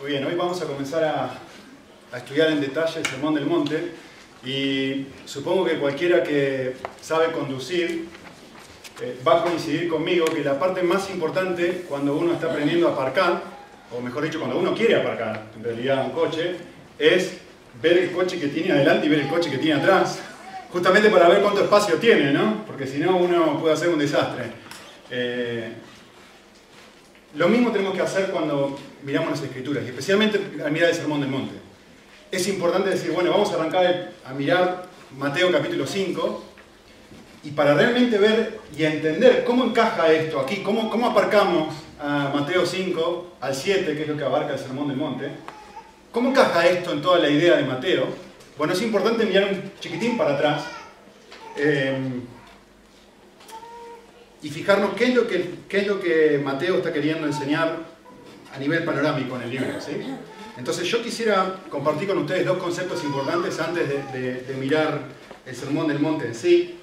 Muy bien, hoy vamos a comenzar a, a estudiar en detalle el Sermón del Monte y supongo que cualquiera que sabe conducir eh, va a coincidir conmigo que la parte más importante cuando uno está aprendiendo a aparcar, o mejor dicho, cuando uno quiere aparcar, en realidad un coche, es ver el coche que tiene adelante y ver el coche que tiene atrás, justamente para ver cuánto espacio tiene, ¿no? Porque si no uno puede hacer un desastre. Eh, lo mismo tenemos que hacer cuando miramos las escrituras, y especialmente al mirar el Sermón del Monte. Es importante decir, bueno, vamos a arrancar a mirar Mateo capítulo 5, y para realmente ver y entender cómo encaja esto aquí, cómo, cómo aparcamos a Mateo 5 al 7, que es lo que abarca el Sermón del Monte, cómo encaja esto en toda la idea de Mateo, bueno, es importante mirar un chiquitín para atrás eh, y fijarnos qué es, lo que, qué es lo que Mateo está queriendo enseñar a nivel panorámico en el libro. ¿sí? Entonces yo quisiera compartir con ustedes dos conceptos importantes antes de, mirar el Sermón del Monte en sí.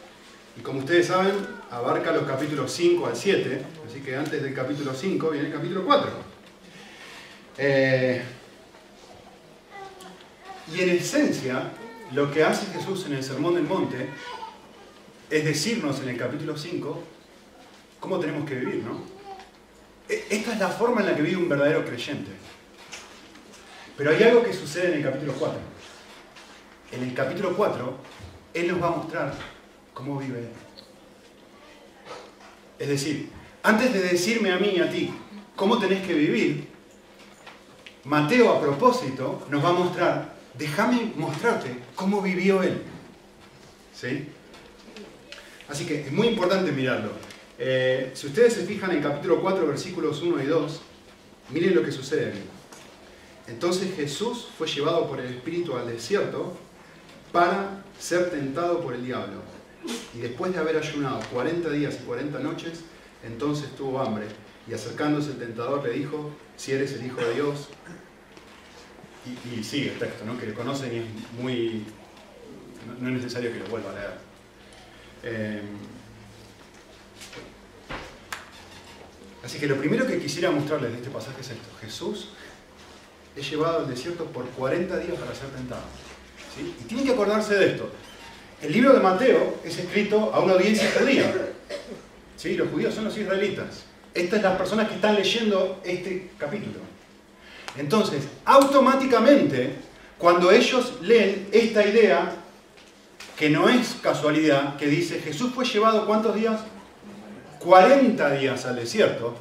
Y como ustedes saben, abarca los capítulos 5 al 7, así que antes del capítulo 5 viene el capítulo 4. Eh, y en esencia, lo que hace Jesús en el Sermón del Monte es decirnos en el capítulo 5 cómo tenemos que vivir, ¿no? Esta es la forma en la que vive un verdadero creyente. Pero hay algo que sucede en el capítulo 4. En el capítulo 4, Él nos va a mostrar cómo vive Él. Es decir, antes de decirme a mí y a ti cómo tenés que vivir, Mateo a propósito nos va a mostrar, déjame mostrarte cómo vivió Él. ¿Sí? Así que es muy importante mirarlo. Eh, si ustedes se fijan en capítulo 4, versículos 1 y 2, miren lo que sucede. Entonces Jesús fue llevado por el Espíritu al desierto para ser tentado por el diablo. Y después de haber ayunado 40 días y 40 noches, entonces tuvo hambre. Y acercándose el tentador le dijo, si eres el Hijo de Dios. Y, sigue el texto, ¿no? que lo conocen y es muy... No, no es necesario que lo vuelva a leer. Eh, así que lo primero que quisiera mostrarles de este pasaje es esto. Jesús es llevado al desierto por 40 días para ser tentado. Y tienen que acordarse de esto. El libro de Mateo es escrito a una audiencia judía. ¿Sí? Los judíos son los israelitas. Estas son las personas que están leyendo este capítulo. Entonces, automáticamente, cuando ellos leen esta idea, que no es casualidad, que dice Jesús fue llevado cuántos días? 40 días al desierto.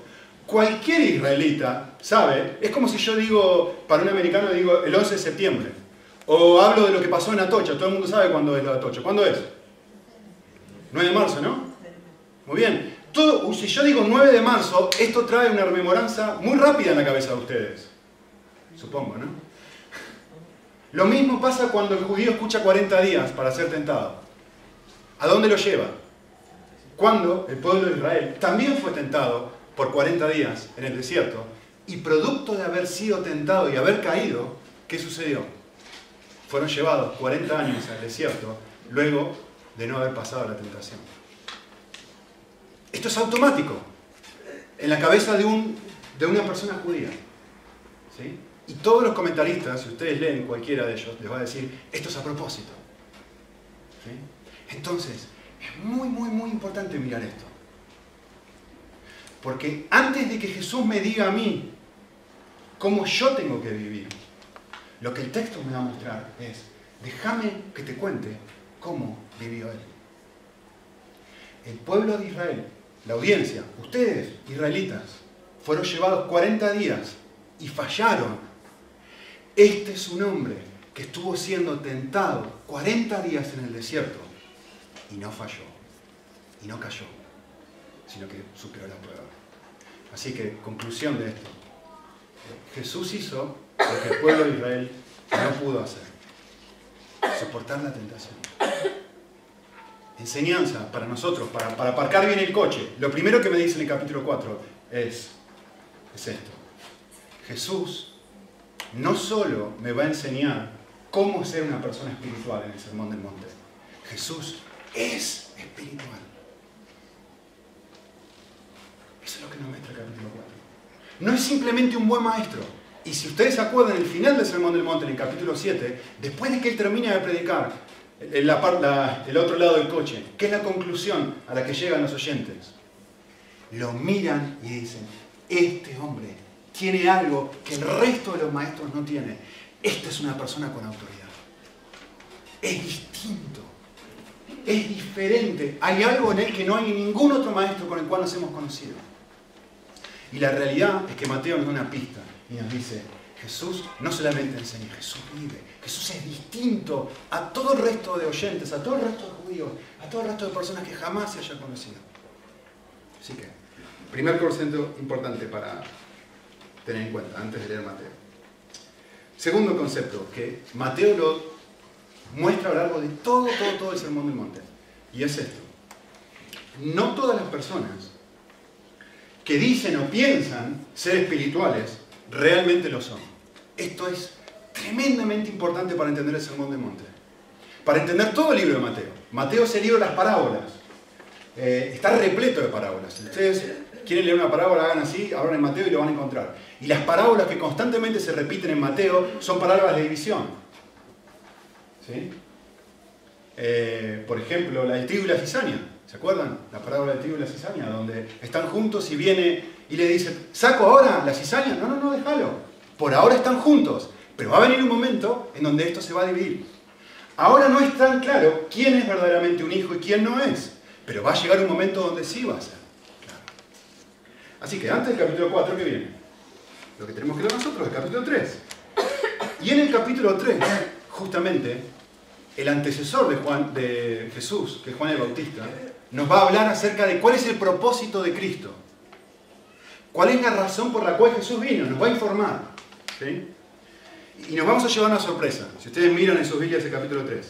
Cualquier israelita sabe, es como si yo digo, para un americano digo el 11 de septiembre. O hablo de lo que pasó en Atocha. Todo el mundo sabe cuándo es la Atocha. ¿Cuándo es? 9 de marzo, ¿no? Muy bien. Todo, si yo digo 9 de marzo, esto trae una rememoranza muy rápida en la cabeza de ustedes. Supongo, ¿no? Lo mismo pasa cuando el judío escucha 40 días para ser tentado. ¿A dónde lo lleva? Cuando el pueblo de Israel también fue tentado por 40 días en el desierto y producto de haber sido tentado y haber caído, ¿qué sucedió? fueron llevados 40 años al desierto luego de no haber pasado la tentación. Esto es automático en la cabeza de, un, de una persona judía. ¿sí? Y todos los comentaristas, si ustedes leen cualquiera de ellos, les va a decir, esto es a propósito. ¿sí? Entonces, es muy, muy, muy importante mirar esto. Porque antes de que Jesús me diga a mí cómo yo tengo que vivir, lo que el texto me va a mostrar es, déjame que te cuente cómo vivió él. El pueblo de Israel, la audiencia, ustedes, israelitas, fueron llevados 40 días y fallaron. Este es un hombre que estuvo siendo tentado 40 días en el desierto y no falló, y no cayó, sino que superó la prueba. Así que, conclusión de esto. Jesús hizo lo que el pueblo de Israel no pudo hacer. Soportar la tentación. Enseñanza para nosotros, para, para, aparcar bien el coche. Lo primero que me dice en el capítulo 4 es, es esto. Jesús no solo me va a enseñar cómo ser una persona espiritual en el Sermón del Monte. Jesús es espiritual. Eso es lo que nos muestra el capítulo 4. No es simplemente un buen maestro. Y si ustedes se acuerdan, el final del Sermón del Monte, en el capítulo 7, después de que él termina de predicar, en la, el otro lado del coche, ¿qué es la conclusión a la que llegan los oyentes? Lo miran y dicen, este hombre tiene algo que el resto de los maestros no tiene. Esta es una persona con autoridad. Es distinto. Es diferente. Hay algo en él que no hay ningún otro maestro con el cual nos hemos conocido. Y la realidad es que Mateo nos da una pista y nos dice, Jesús no solamente enseña, Jesús vive. Jesús es distinto a todo el resto de oyentes, a todo el resto de judíos, a todo el resto de personas que jamás se hayan conocido. Así que, primer concepto importante para tener en cuenta antes de leer Mateo. Segundo concepto, que Mateo lo muestra a lo largo de todo, todo, todo el Sermón del Monte. Y es esto. No todas las personas que dicen o piensan ser espirituales realmente lo son. Esto es tremendamente importante para entender el Sermón del Monte. Para entender todo el libro de Mateo. Mateo es el libro de las parábolas. Eh, está repleto de parábolas. Si ustedes quieren leer una parábola, hagan así, abran en Mateo y lo van a encontrar. Y las parábolas que constantemente se repiten en Mateo son parábolas de división. ¿Sí? Eh, por ejemplo, la del trigo y la cizaña. ¿Se acuerdan? La parábola del trigo y la cizaña, donde están juntos y viene y le dice, ¿saco ahora la cizaña? No, no, no, déjalo. Por ahora están juntos. Pero va a venir un momento en donde esto se va a dividir. Ahora no es tan claro quién es verdaderamente un hijo y quién no es. Pero va a llegar un momento donde sí va a ser. Claro. Así que antes del capítulo 4, ¿qué viene? Lo que tenemos que ver nosotros, el capítulo 3. Y en el capítulo 3, justamente, el antecesor de, Juan, de Jesús, que es Juan el Bautista, nos va a hablar acerca de cuál es el propósito de Cristo. ¿Cuál es la razón por la cual Jesús vino? Nos va a informar. Y nos vamos a llevar una sorpresa. Si ustedes miran en sus Biblias el capítulo 3.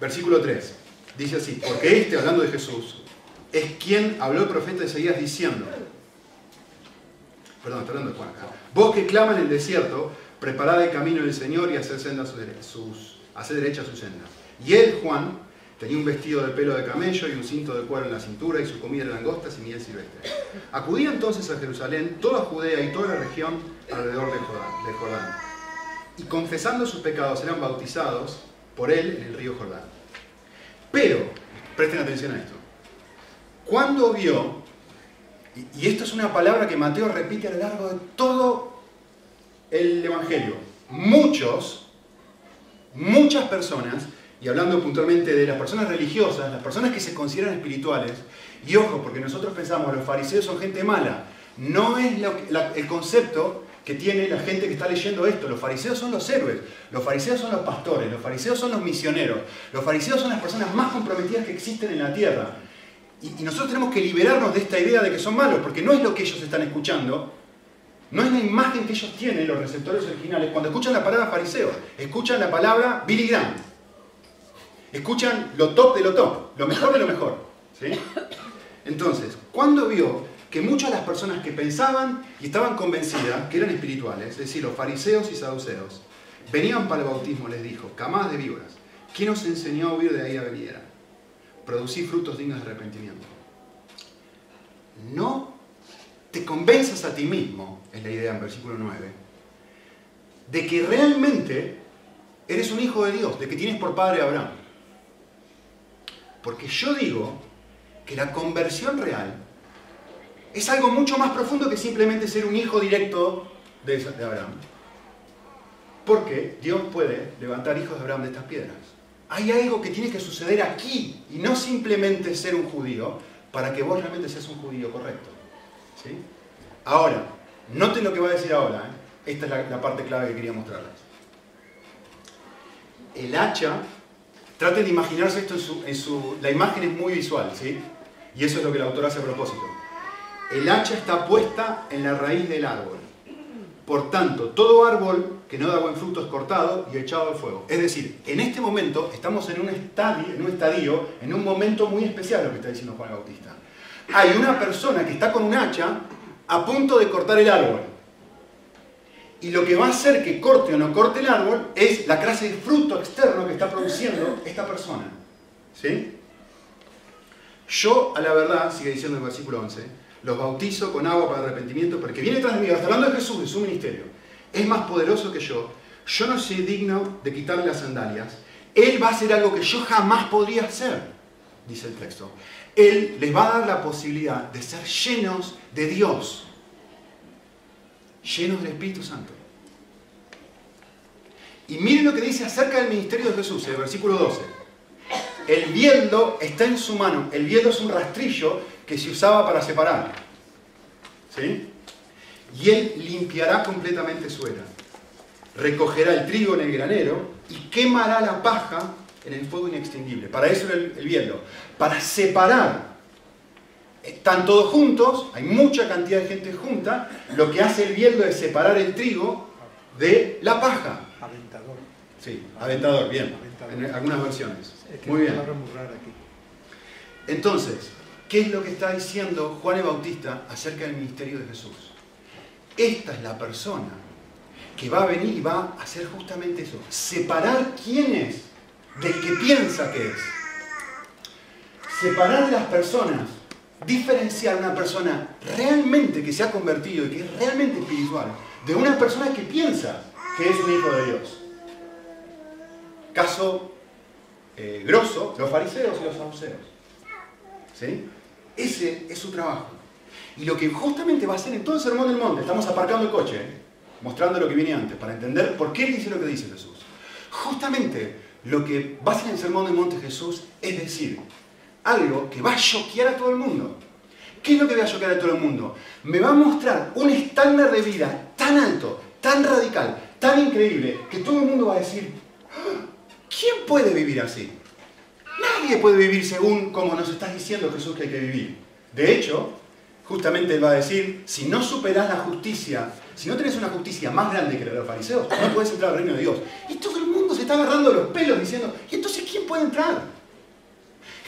Versículo 3. Dice así, porque este, hablando de Jesús, es quien habló el profeta Isaías diciendo, perdón, está hablando de Juan vos que clama en el desierto, preparad el camino del Señor y hacer, senda sus, hacer derecha su senda. Y él, Juan, Tenía un vestido de pelo de camello y un cinto de cuero en la cintura y su comida era langostas y miel silvestre. Acudía entonces a Jerusalén toda Judea y toda la región alrededor de Jordán, Y confesando sus pecados eran bautizados por él en el río Jordán. Pero, presten atención a esto, cuando vio, y esto es una palabra que Mateo repite a lo largo de todo el Evangelio, muchos, muchas personas y hablando puntualmente de las personas religiosas, las personas que se consideran espirituales, y ojo, porque nosotros pensamos, los fariseos son gente mala, no es el concepto que tiene la gente que está leyendo esto. Los fariseos son los héroes, los fariseos son los pastores, los fariseos son los misioneros, los fariseos son las personas más comprometidas que existen en la tierra. Y, y nosotros tenemos que liberarnos de esta idea de que son malos, porque no es lo que ellos están escuchando, no es la imagen que ellos tienen, los receptores originales, cuando escuchan la palabra fariseo, escuchan la palabra Billy Graham. Escuchan lo top de lo top, lo mejor de lo mejor. ¿sí? Entonces, cuando vio que muchas de las personas que pensaban y estaban convencidas que eran espirituales, es decir, los fariseos y saduceos, venían para el bautismo, les dijo, camadas de víboras, ¿quién os enseñó a huir de ahí a venir? Producir frutos dignos de arrepentimiento. No te convenzas a ti mismo, es la idea en versículo 9, de que realmente eres un hijo de Dios, de que tienes por padre a Abraham. Porque yo digo que la conversión real es algo mucho más profundo que simplemente ser un hijo directo de Abraham. Porque Dios puede levantar hijos de Abraham de estas piedras. Hay algo que tiene que suceder aquí y no simplemente ser un judío para que vos realmente seas un judío correcto. ¿Sí? Ahora, noten lo que va a decir ahora. ¿eh? Esta es la, la parte clave que quería mostrarles. El hacha Traten de imaginarse esto en su, La imagen es muy visual, ¿sí? Y eso es lo que el autor hace a propósito. El hacha está puesta en la raíz del árbol. Por tanto, todo árbol que no da buen fruto es cortado y echado al fuego. Es decir, en este momento estamos en un estadio, en un estadio, en un momento muy especial lo que está diciendo Juan Bautista. Hay una persona que está con un hacha a punto de cortar el árbol y lo que va a hacer que corte o no corte el árbol es la clase de fruto externo que está produciendo esta persona. ¿Sí? Yo, a la verdad, sigue diciendo el versículo 11, los bautizo con agua para arrepentimiento, porque viene tras de mí, está hablando de Jesús, de su ministerio, es más poderoso que yo, yo no soy digno de quitarle las sandalias, Él va a hacer algo que yo jamás podría hacer, dice el texto. Él les va a dar la posibilidad de ser llenos de Dios, llenos del Espíritu Santo. Y miren lo que dice acerca del ministerio de Jesús, en el versículo 12. El bieldo está en su mano. El bieldo es un rastrillo que se usaba para separar. ¿Sí? Y él limpiará completamente su era. Recogerá el trigo en el granero y quemará la paja en el fuego inextinguible. Para eso era el, el bieldo. Para separar. Están todos juntos, hay mucha cantidad de gente junta. Lo que hace el bieldo es separar el trigo de la paja. Aventador. Sí, aventador, bien. Aventador. En algunas versiones. Es que Muy bien. una palabra muy rara aquí. Entonces, ¿qué es lo que está diciendo Juan el Bautista acerca del ministerio de Jesús? Esta es la persona que va a venir y va a hacer justamente eso. Separar quién es del que piensa que es. Separar las personas. Diferenciar una persona realmente que se ha convertido y que es realmente espiritual de una persona que piensa que es un hijo de Dios. Caso eh, grosso, los fariseos y los saduceos. ¿Sí? Ese es su trabajo. Y lo que justamente va a hacer en todo el Sermón del Monte, estamos aparcando el coche, ¿eh? mostrando lo que viene antes, para entender por qué dice lo que dice Jesús. Justamente lo que va a en el Sermón del Monte Jesús es decir, algo que va a choquear a todo el mundo. ¿Qué es lo que va a choquear a todo el mundo? Me va a mostrar un estándar de vida tan alto, tan radical, tan increíble, que todo el mundo va a decir, "Ah, ¿quién puede vivir así? Nadie puede vivir según como nos estás diciendo Jesús que hay que vivir. De hecho, justamente Él va a decir, si no superás la justicia, si no tenés una justicia más grande que la de los fariseos, no puedes entrar al reino de Dios. Y todo el mundo se está agarrando los pelos diciendo, ¿y entonces quién puede entrar?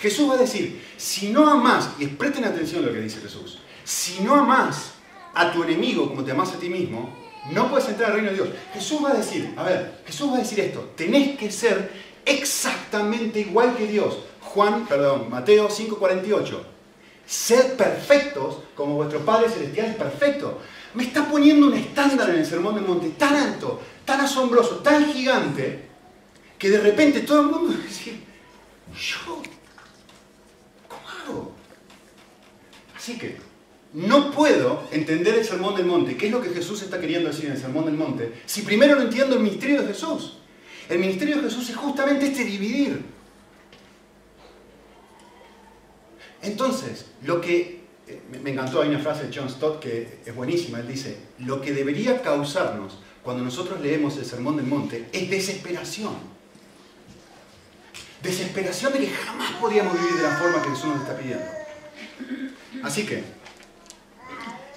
Jesús va a decir, si no amás, y presten atención a lo que dice Jesús, si no amás a tu enemigo como te amás a ti mismo, no puedes entrar al reino de Dios. Jesús va a decir, a ver, Jesús va a decir esto, tenés que ser exactamente igual que Dios. Juan, perdón, Mateo 5:48. Sed perfectos como vuestro Padre Celestial es perfecto. Me está poniendo un estándar en el Sermón del Monte tan alto, tan asombroso, tan gigante, que de repente todo el mundo decir, yo, ¿cómo hago? Así que no puedo entender el Sermón del Monte, qué es lo que Jesús está queriendo decir en el Sermón del Monte, si primero no entiendo el ministerio de Jesús. El ministerio de Jesús es justamente este dividir. Entonces, lo que me- me encantó, hay una frase de John Stott que es buenísima, él dice, lo que debería causarnos cuando nosotros leemos el Sermón del Monte es desesperación. Desesperación de que jamás podíamos vivir de la forma que Jesús nos está pidiendo. Así que,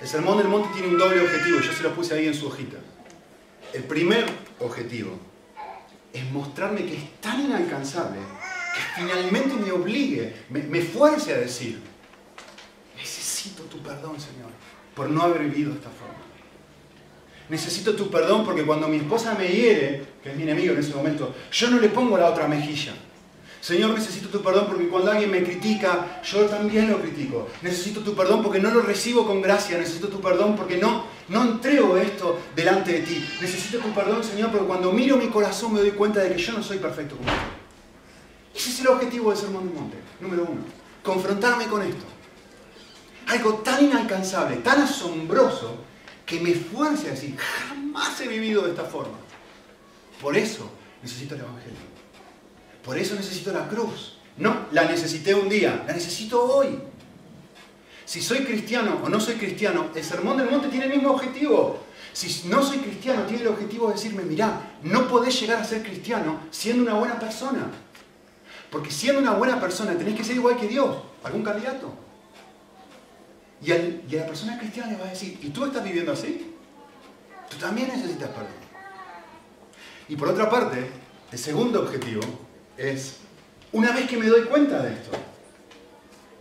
el Sermón del Monte tiene un doble objetivo, yo se lo puse ahí en su hojita. El primer objetivo es mostrarme que es tan inalcanzable que finalmente me obligue, me, me fuerce a decir, tu perdón, Señor, por no haber vivido de esta forma. Necesito tu perdón porque cuando mi esposa me hiere, que es mi enemigo en ese momento, yo no le pongo la otra mejilla. Señor, necesito tu perdón porque cuando alguien me critica, yo también lo critico. Necesito tu perdón porque no lo recibo con gracia. Necesito tu perdón porque no, no entrego esto delante de ti. Necesito tu perdón, Señor, porque cuando miro mi corazón me doy cuenta de que yo no soy perfecto como tú. Ese es el objetivo del Sermón del Monte, número uno. Confrontarme con esto. Algo tan inalcanzable, tan asombroso, que me fuerce a decir, jamás he vivido de esta forma. Por eso necesito el Evangelio. Por eso necesito la cruz. No, la necesité un día, la necesito hoy. Si soy cristiano o no soy cristiano, el Sermón del Monte tiene el mismo objetivo. Si no soy cristiano, tiene el objetivo de decirme, mirá, no podés llegar a ser cristiano siendo una buena persona. Porque siendo una buena persona tenés que ser igual que Dios, algún candidato. Y, a la persona cristiana le va a decir, ¿y tú estás viviendo así? Tú también necesitas perdón. Y por otra parte, el segundo objetivo es, una vez que me doy cuenta de esto,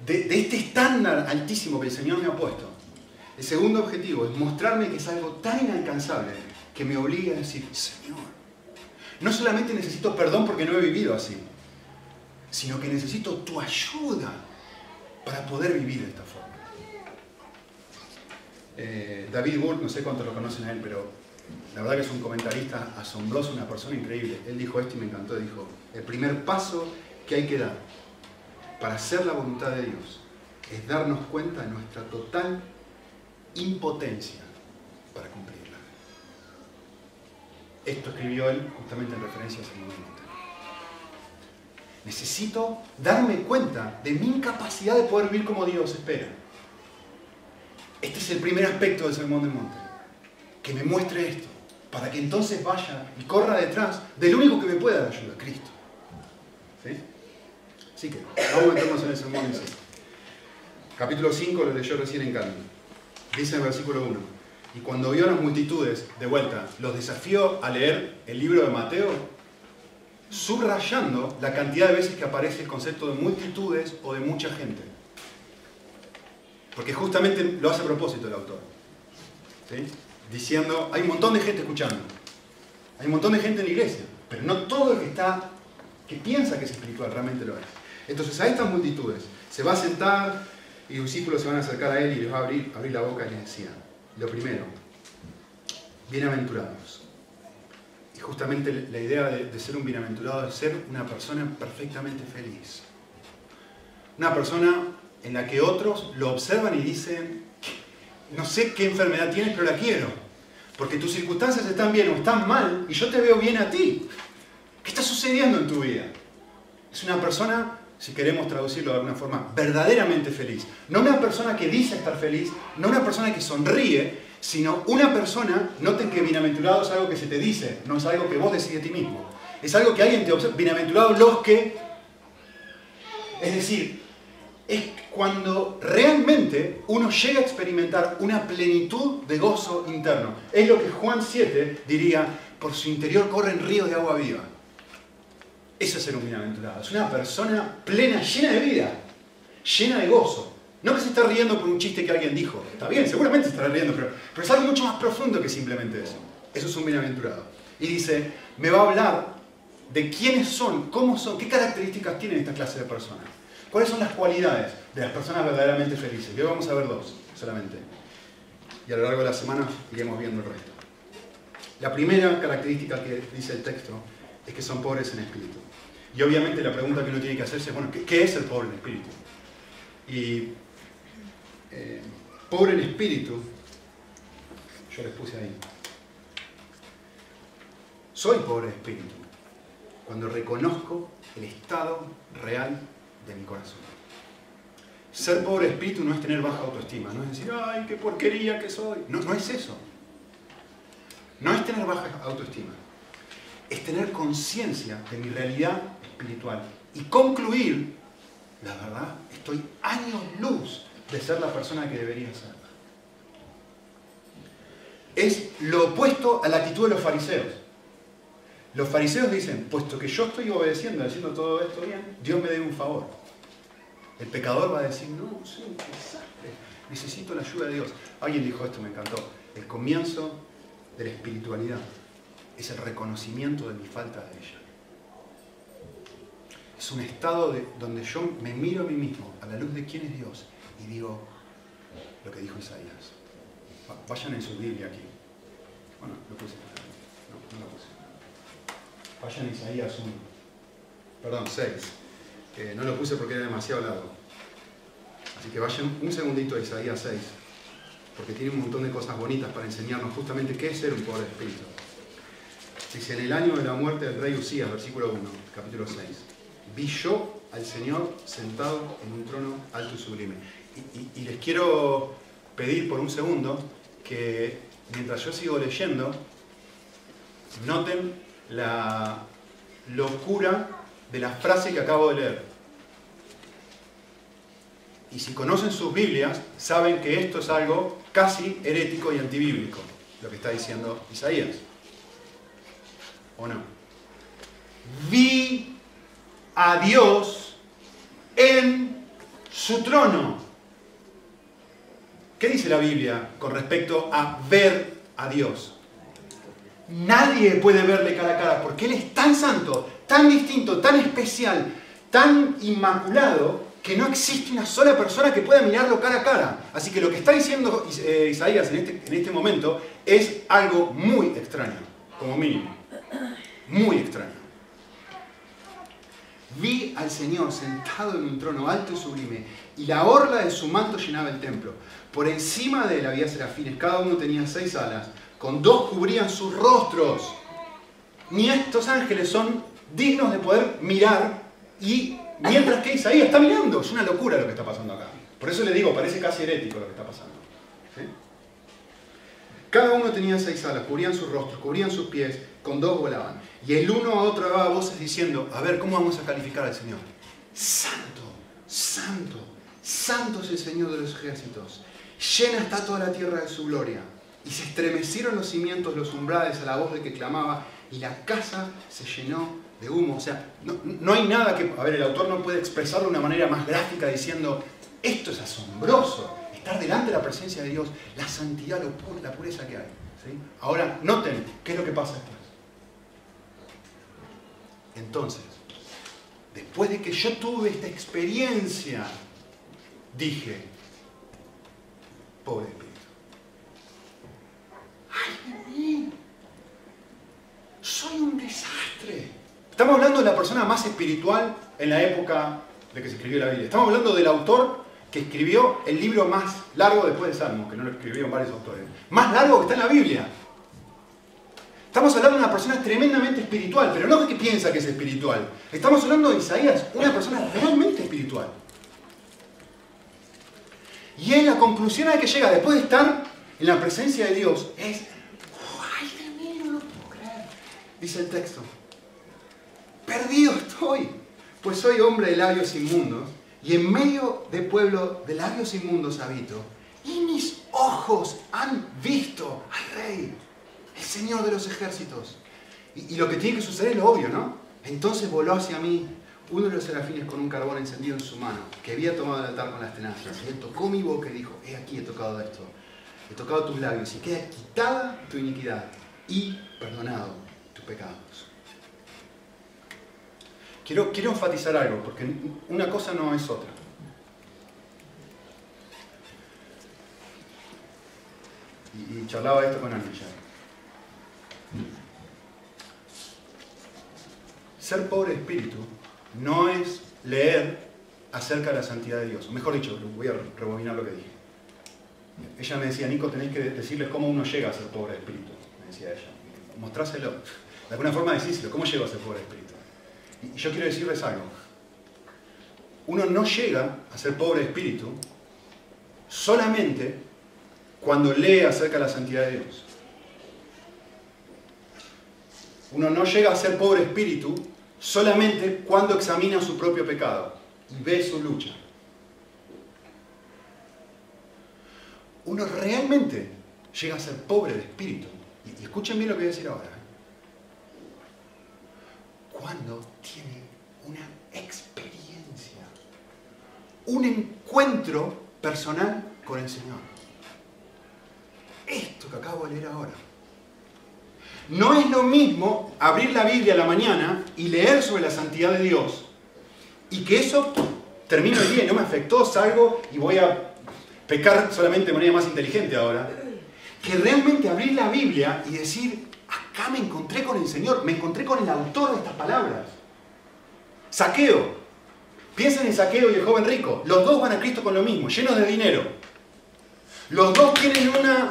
de este estándar altísimo que el Señor me ha puesto, el segundo objetivo es mostrarme que es algo tan inalcanzable que me obliga a decir, Señor, no solamente necesito perdón porque no he vivido así, sino que necesito tu ayuda para poder vivir de esta forma. Eh, David Wood, no sé cuántos lo conocen a él, pero la verdad que es un comentarista asombroso, una persona increíble. Él dijo esto y me encantó, dijo, el primer paso que hay que dar para hacer la voluntad de Dios es darnos cuenta de nuestra total impotencia para cumplirla. Esto escribió él justamente en referencia a ese momento. Necesito darme cuenta de mi incapacidad de poder vivir como Dios espera. Este es el primer aspecto del Sermón del Monte. Que me muestre esto. Para que entonces vaya y corra detrás del único que me puede dar ayuda, Cristo. ¿Sí? Así que vamos a meternos en el sermón en sí. Capítulo 5 lo leyó recién en. Dice en el versículo 1. Y cuando vio a las multitudes, de vuelta, los desafió a leer el libro de Mateo, subrayando la cantidad de veces que aparece el concepto de multitudes o de mucha gente. Porque justamente lo hace a propósito el autor. Diciendo, hay un montón de gente escuchando. Hay un montón de gente en la iglesia. Pero no todo el que está, que piensa que es espiritual, realmente lo es. Entonces a estas multitudes se va a sentar y los discípulos se van a acercar a él y les va a abrir, la boca y les decía, lo primero, bienaventurados. Y justamente la idea de, de ser un bienaventurado es ser una persona perfectamente feliz. Una persona en la que otros lo observan y dicen, no sé qué enfermedad tienes, pero la quiero. Porque tus circunstancias están bien o están mal y yo te veo bien a ti. ¿Qué está sucediendo en tu vida? Es una persona, si queremos traducirlo de alguna forma, verdaderamente feliz. No una persona que dice estar feliz, no una persona que sonríe, sino una persona, noten que bienaventurado es algo que se te dice, no es algo que vos decís de ti mismo. Es algo que alguien te observa. Los que... Es decir, es cuando realmente uno llega a experimentar una plenitud de gozo interno. Es lo que Juan 7 diría, por su interior corren ríos de agua viva. Eso es ser un bienaventurado. Es una persona plena, llena de vida, llena de gozo. No que se está riendo por un chiste que alguien dijo. Está bien, seguramente se estará riendo, pero, pero es algo mucho más profundo que simplemente eso. Eso es un bienaventurado. Y dice, me va a hablar de quiénes son, cómo son, qué características tienen esta clase de personas. ¿Cuáles son las cualidades de las personas verdaderamente felices? Y hoy vamos a ver dos solamente. Y a lo largo de la semana iremos viendo el resto. La primera característica que dice el texto es que son pobres en espíritu. Y obviamente la pregunta que uno tiene que hacerse es, bueno, ¿qué, es el pobre en espíritu? Y eh, pobre en espíritu, yo les puse ahí, soy pobre en espíritu cuando reconozco el estado real de mi corazón. Ser pobre espíritu no es tener baja autoestima, no es decir, ay, qué porquería que soy. No, no es eso. No es tener baja autoestima. Es tener conciencia de mi realidad espiritual y concluir, la verdad, estoy años luz de ser la persona que debería ser. Es lo opuesto a la actitud de los fariseos. Los fariseos dicen, puesto que yo estoy obedeciendo, haciendo todo esto bien, Dios me debe un favor. El pecador va a decir, no, soy un desastre, necesito la ayuda de Dios. Alguien dijo esto, me encantó. El comienzo de la espiritualidad es el reconocimiento de mi falta de ella. Es un estado de, donde yo me miro a mí mismo a la luz de quién es Dios y digo lo que dijo Isaías. Vayan en su Biblia aquí. Bueno, lo puse. No, no lo puse. Vayan a Isaías 1. Perdón, 6. no lo puse porque era demasiado largo. Así que vayan un segundito a Isaías 6. Porque tiene un montón de cosas bonitas para enseñarnos justamente qué es ser un pobre espíritu. Dice, en el año de la muerte del rey Usías, versículo 1, capítulo 6. Vi yo al Señor sentado en un trono alto y sublime. Y les quiero pedir por un segundo que mientras yo sigo leyendo, noten la locura de la frase que acabo de leer. Y si conocen sus Biblias, saben que esto es algo casi herético y antibíblico, lo que está diciendo Isaías. ¿O no? Vi a Dios en su trono. ¿Qué dice la Biblia con respecto a ver a Dios? Nadie puede verle cara a cara porque Él es tan santo, tan distinto, tan especial, tan inmaculado, que no existe una sola persona que pueda mirarlo cara a cara. Así que lo que está diciendo eh, Isaías en este, en este momento es algo muy extraño, como mínimo. Muy extraño. Vi al Señor sentado en un trono alto y sublime, y la orla de su manto llenaba el templo. Por encima de él había serafines, cada uno tenía seis alas, con dos cubrían sus rostros. Ni estos ángeles son dignos de poder mirar y mientras que Isaías está mirando, es una locura lo que está pasando acá. Por eso le digo, parece casi herético lo que está pasando. Cada uno tenía seis alas, cubrían sus rostros, cubrían sus pies, con dos volaban. Y el uno a otro daba voces diciendo, a ver, ¿cómo vamos a calificar al Señor? Santo, santo, santo es el Señor de los ejércitos. Llena está toda la tierra de su gloria. Y se estremecieron los cimientos, los umbrales a la voz de que clamaba, y la casa se llenó de humo. O sea, no, no hay nada que... A ver, el autor no puede expresarlo de una manera más gráfica diciendo, esto es asombroso estar delante de la presencia de Dios, la santidad, la pureza que hay. Ahora, noten qué es lo que pasa después. Entonces, después de que yo tuve esta experiencia, dije, pobre ay de mí, soy un desastre. Estamos hablando de la persona más espiritual en la época de que se escribió la Biblia. Estamos hablando del autor que escribió el libro más largo después de Salmos, que no lo escribieron varios autores. Más largo que está en la Biblia. Estamos hablando de una persona tremendamente espiritual, pero no que piensa que es espiritual. Estamos hablando de Isaías, una persona realmente espiritual. Y en la conclusión a la que llega después de estar en la presencia de Dios es, ¡ay de mí, no lo puedo creer! Dice el texto, perdido estoy, pues soy hombre de labios inmundos y en medio de pueblo de labios inmundos habito, y mis ojos han visto al Rey, el Señor de los ejércitos. Y, lo que tiene que suceder es lo obvio, ¿no? Entonces voló hacia mí uno de los serafines con un carbón encendido en su mano, que había tomado el altar con las tenazas, y él tocó mi boca y dijo, he aquí he tocado esto, he tocado tus labios, y queda quitada tu iniquidad y perdonado pecados. Quiero, enfatizar algo, porque una cosa no es otra. Y, charlaba esto con Ana Ser pobre espíritu no es leer acerca de la santidad de Dios. O mejor dicho, voy a rebobinar lo que dije. Ella me decía, Nico, tenéis que decirles cómo uno llega a ser pobre espíritu. Me decía ella. Mostráselo. De alguna forma decírselo. ¿Cómo llego a ser pobre espíritu? Y yo quiero decirles algo. Uno no llega a ser pobre de espíritu solamente cuando lee acerca de la santidad de Dios. Uno no llega a ser pobre espíritu solamente cuando examina su propio pecado y ve su lucha. Uno realmente llega a ser pobre de espíritu. Y escuchen bien lo que voy a decir ahora cuando tiene una experiencia, un encuentro personal con el Señor. Esto que acabo de leer ahora. No es lo mismo abrir la Biblia a la mañana y leer sobre la santidad de Dios y que eso termino el día y no me afectó, salgo y voy a pecar solamente de manera más inteligente ahora. Que realmente abrir la Biblia y decir, acá me encontré con el Señor, me encontré con el autor de estas palabras. Saqueo. Piensen en Saqueo y el joven rico. Los dos van a Cristo con lo mismo, llenos de dinero. Los dos tienen un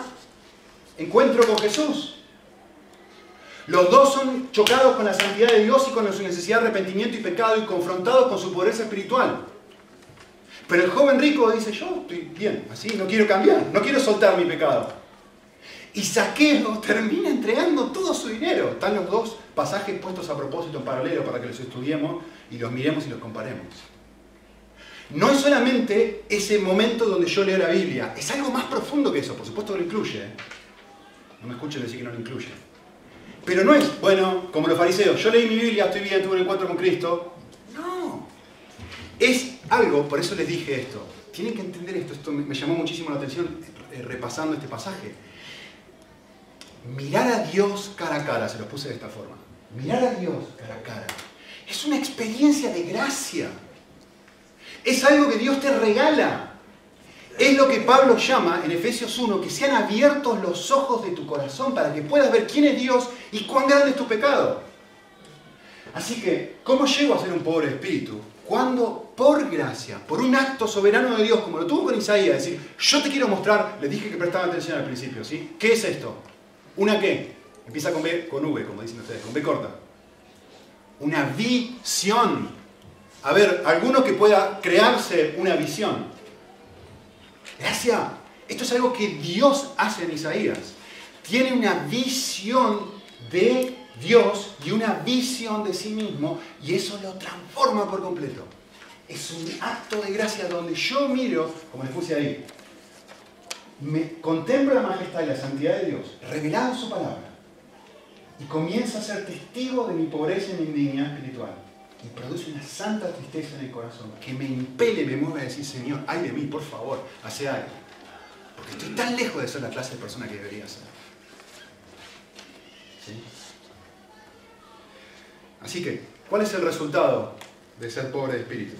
encuentro con Jesús. Los dos son chocados con la santidad de Dios y con su necesidad de arrepentimiento y pecado y confrontados con su pobreza espiritual. Pero el joven rico dice, yo estoy bien, así, no quiero cambiar, no quiero soltar mi pecado. Y Saqueo termina entregando todo su dinero. Están los dos pasajes puestos a propósito en paralelo para que los estudiemos y los miremos y los comparemos. No es solamente ese momento donde yo leo la Biblia, es algo más profundo que eso, por supuesto que lo incluye. ¿eh? No me escuchen decir que no lo incluye. Pero no es, bueno, como los fariseos, yo leí mi Biblia, estoy bien, tuve un encuentro con Cristo. No. Es algo, por eso les dije esto. Tienen que entender esto, esto me llamó muchísimo la atención eh, repasando este pasaje mirar a Dios cara a cara, se lo puse de esta forma. Mirar a Dios cara a cara. Es una experiencia de gracia. Es algo que Dios te regala. Es lo que Pablo llama en Efesios 1, que sean abiertos los ojos de tu corazón para que puedas ver quién es Dios y cuán grande es tu pecado. Así que, ¿cómo llego a ser un pobre espíritu? Cuando, por gracia, por un acto soberano de Dios, como lo tuvo con Isaías, decir, yo te quiero mostrar, les dije que prestaba atención al principio, ¿sí? ¿Qué es esto? ¿Una qué? Empieza con B, con V, como dicen ustedes, con B corta. Una visión. A ver, alguno que pueda crearse una visión. Gracias. Esto es algo que Dios hace en Isaías. Tiene una visión de Dios y una visión de sí mismo y eso lo transforma por completo. Es un acto de gracia donde yo miro, como les puse ahí, me contemplo la majestad y la santidad de Dios, revelado en su palabra, y comienzo a ser testigo de mi pobreza y mi indignidad espiritual. Y produce una santa tristeza en el corazón que me impele, me mueve a decir, Señor, ay de mí, por favor, hace algo. Porque estoy tan lejos de ser la clase de persona que debería ser. ¿Sí? Así que, ¿cuál es el resultado de ser pobre de espíritu?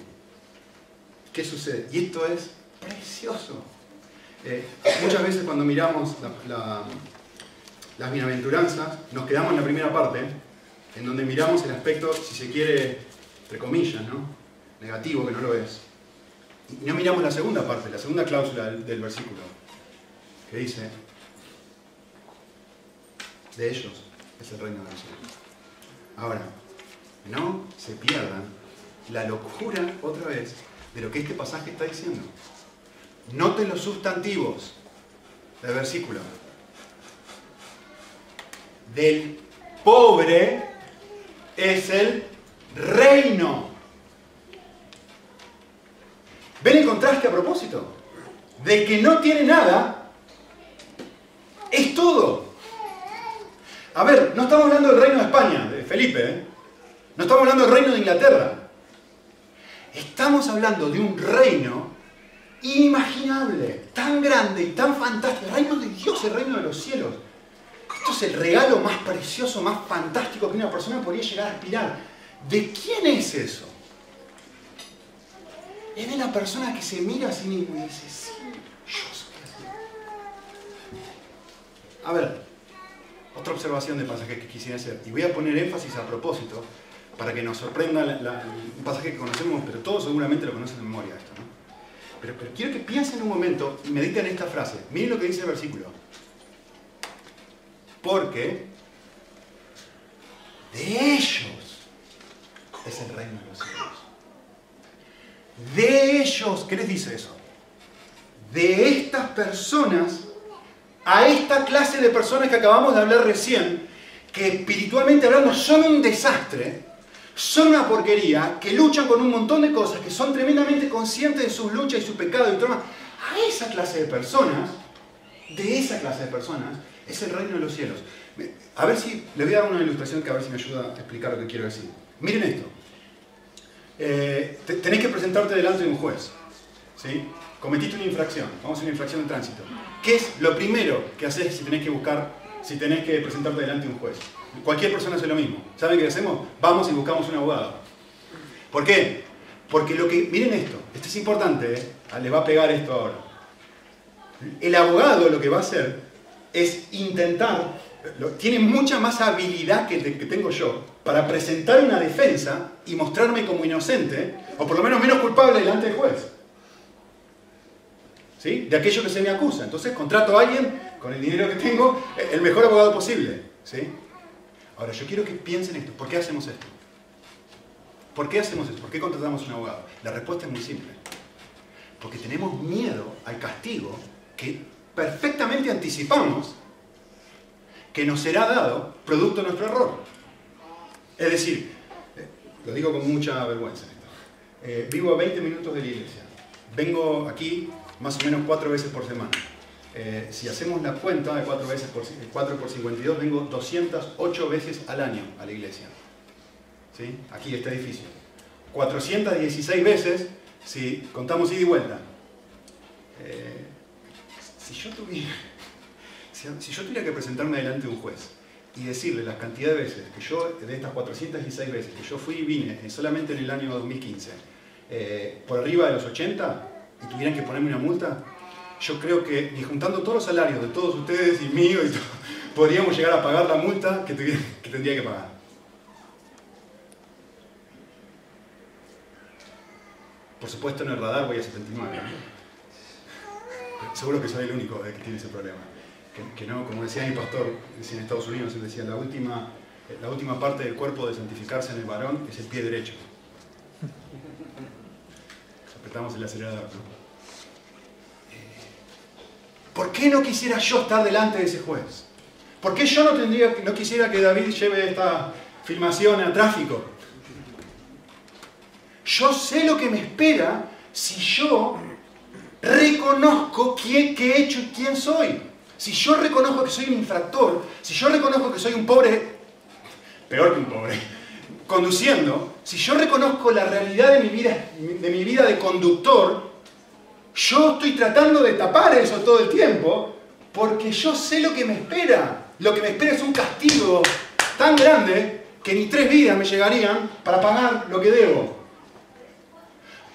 ¿Qué sucede? Y esto es precioso. Eh, muchas veces cuando miramos las bienaventuranzas, nos quedamos en la primera parte, en donde miramos el aspecto, si se quiere, entre comillas, ¿no? negativo, que no lo es. Y no miramos la segunda parte, la segunda cláusula del, versículo, que dice, de ellos es el reino de los cielos. Ahora, no se pierdan la locura otra vez de lo que este pasaje está diciendo. Noten los sustantivos del versículo. Del pobre es el reino. ¿Ven el contraste a propósito? Del que no tiene nada, es todo. A ver, no estamos hablando del reino de España, de Felipe, ¿eh? No estamos hablando del reino de Inglaterra. Estamos hablando de un reino inimaginable, tan grande y tan fantástico. El reino de Dios, el reino de los cielos. Esto es el regalo más precioso, más fantástico que una persona podría llegar a aspirar. ¿De quién es eso? Es de la persona que se mira a sí mismo y dice, sí, yo soy así. A ver, otra observación de pasaje que quisiera hacer. Y voy a poner énfasis a propósito para que nos sorprenda un pasaje que conocemos, pero todos seguramente lo conocen de memoria esto. Pero, quiero que piensen un momento y mediten esta frase. Miren lo que dice el versículo. Porque de ellos es el reino de los cielos. De ellos, ¿qué les dice eso? De estas personas, a esta clase de personas que acabamos de hablar recién, que espiritualmente hablando son un desastre, son una porquería, que luchan con un montón de cosas, que son tremendamente conscientes de sus luchas y su pecado y todo A esa clase de personas, de esa clase de personas, es el reino de los cielos. A ver si, le voy a dar una ilustración que a ver si me ayuda a explicar lo que quiero decir. Miren esto. Eh, tenés que presentarte delante de un juez. ¿sí? Cometiste una infracción, vamos a una infracción de tránsito. ¿Qué es lo primero que haces si tenés que buscar, si tenés que presentarte delante de un juez? Cualquier persona hace lo mismo. ¿Saben qué hacemos? Vamos y buscamos un abogado. ¿Por qué? Porque lo que. Miren esto, esto es importante, ¿eh? Ah, le va a pegar esto ahora. El abogado lo que va a hacer es intentar, tiene mucha más habilidad que, que tengo yo para presentar una defensa y mostrarme como inocente, o por lo menos menos culpable delante del juez. ¿Sí? De aquello que se me acusa. Entonces contrato a alguien con el dinero que tengo, el mejor abogado posible. ¿Sí? Ahora, yo quiero que piensen esto. ¿Por qué hacemos esto? ¿Por qué hacemos esto? ¿Por qué contratamos un abogado? La respuesta es muy simple. Porque tenemos miedo al castigo que perfectamente anticipamos que nos será dado producto de nuestro error. Es decir, eh, lo digo con mucha vergüenza. Eh, vivo a 20 minutos de la iglesia. Vengo aquí más o menos cuatro veces por semana. Eh, si hacemos la cuenta de 4, veces por, 4 por 52, vengo 208 veces al año a la iglesia. ¿Sí? Aquí este edificio. 416 veces si contamos ida y vuelta. Eh, si, yo tuviera, que presentarme delante de un juez y decirle la cantidad de veces que yo, de estas 416 veces que yo fui y vine solamente en el año 2015, eh, por arriba de los 80 y tuvieran que ponerme una multa, yo creo que ni juntando todos los salarios de todos ustedes y mío y todo, podríamos llegar a pagar la multa que, tendría que pagar. Por supuesto en el radar voy a 79. Seguro que soy el único que tiene ese problema. Que, no, como decía mi pastor, en Estados Unidos, él decía, la última, la última parte del cuerpo de santificarse en el varón es el pie derecho. Apretamos el acelerador. ¿Por qué no quisiera yo estar delante de ese juez? ¿Por qué yo no, tendría, no quisiera que David lleve esta filmación a tráfico? Yo sé lo que me espera si yo reconozco quién, qué he hecho y quién soy. Si yo reconozco que soy un infractor, si yo reconozco que soy un pobre, peor que un pobre, conduciendo, si yo reconozco la realidad de mi vida de, mi vida de conductor, yo estoy tratando de tapar eso todo el tiempo porque yo sé lo que me espera. Lo que me espera es un castigo tan grande que ni tres vidas me llegarían para pagar lo que debo.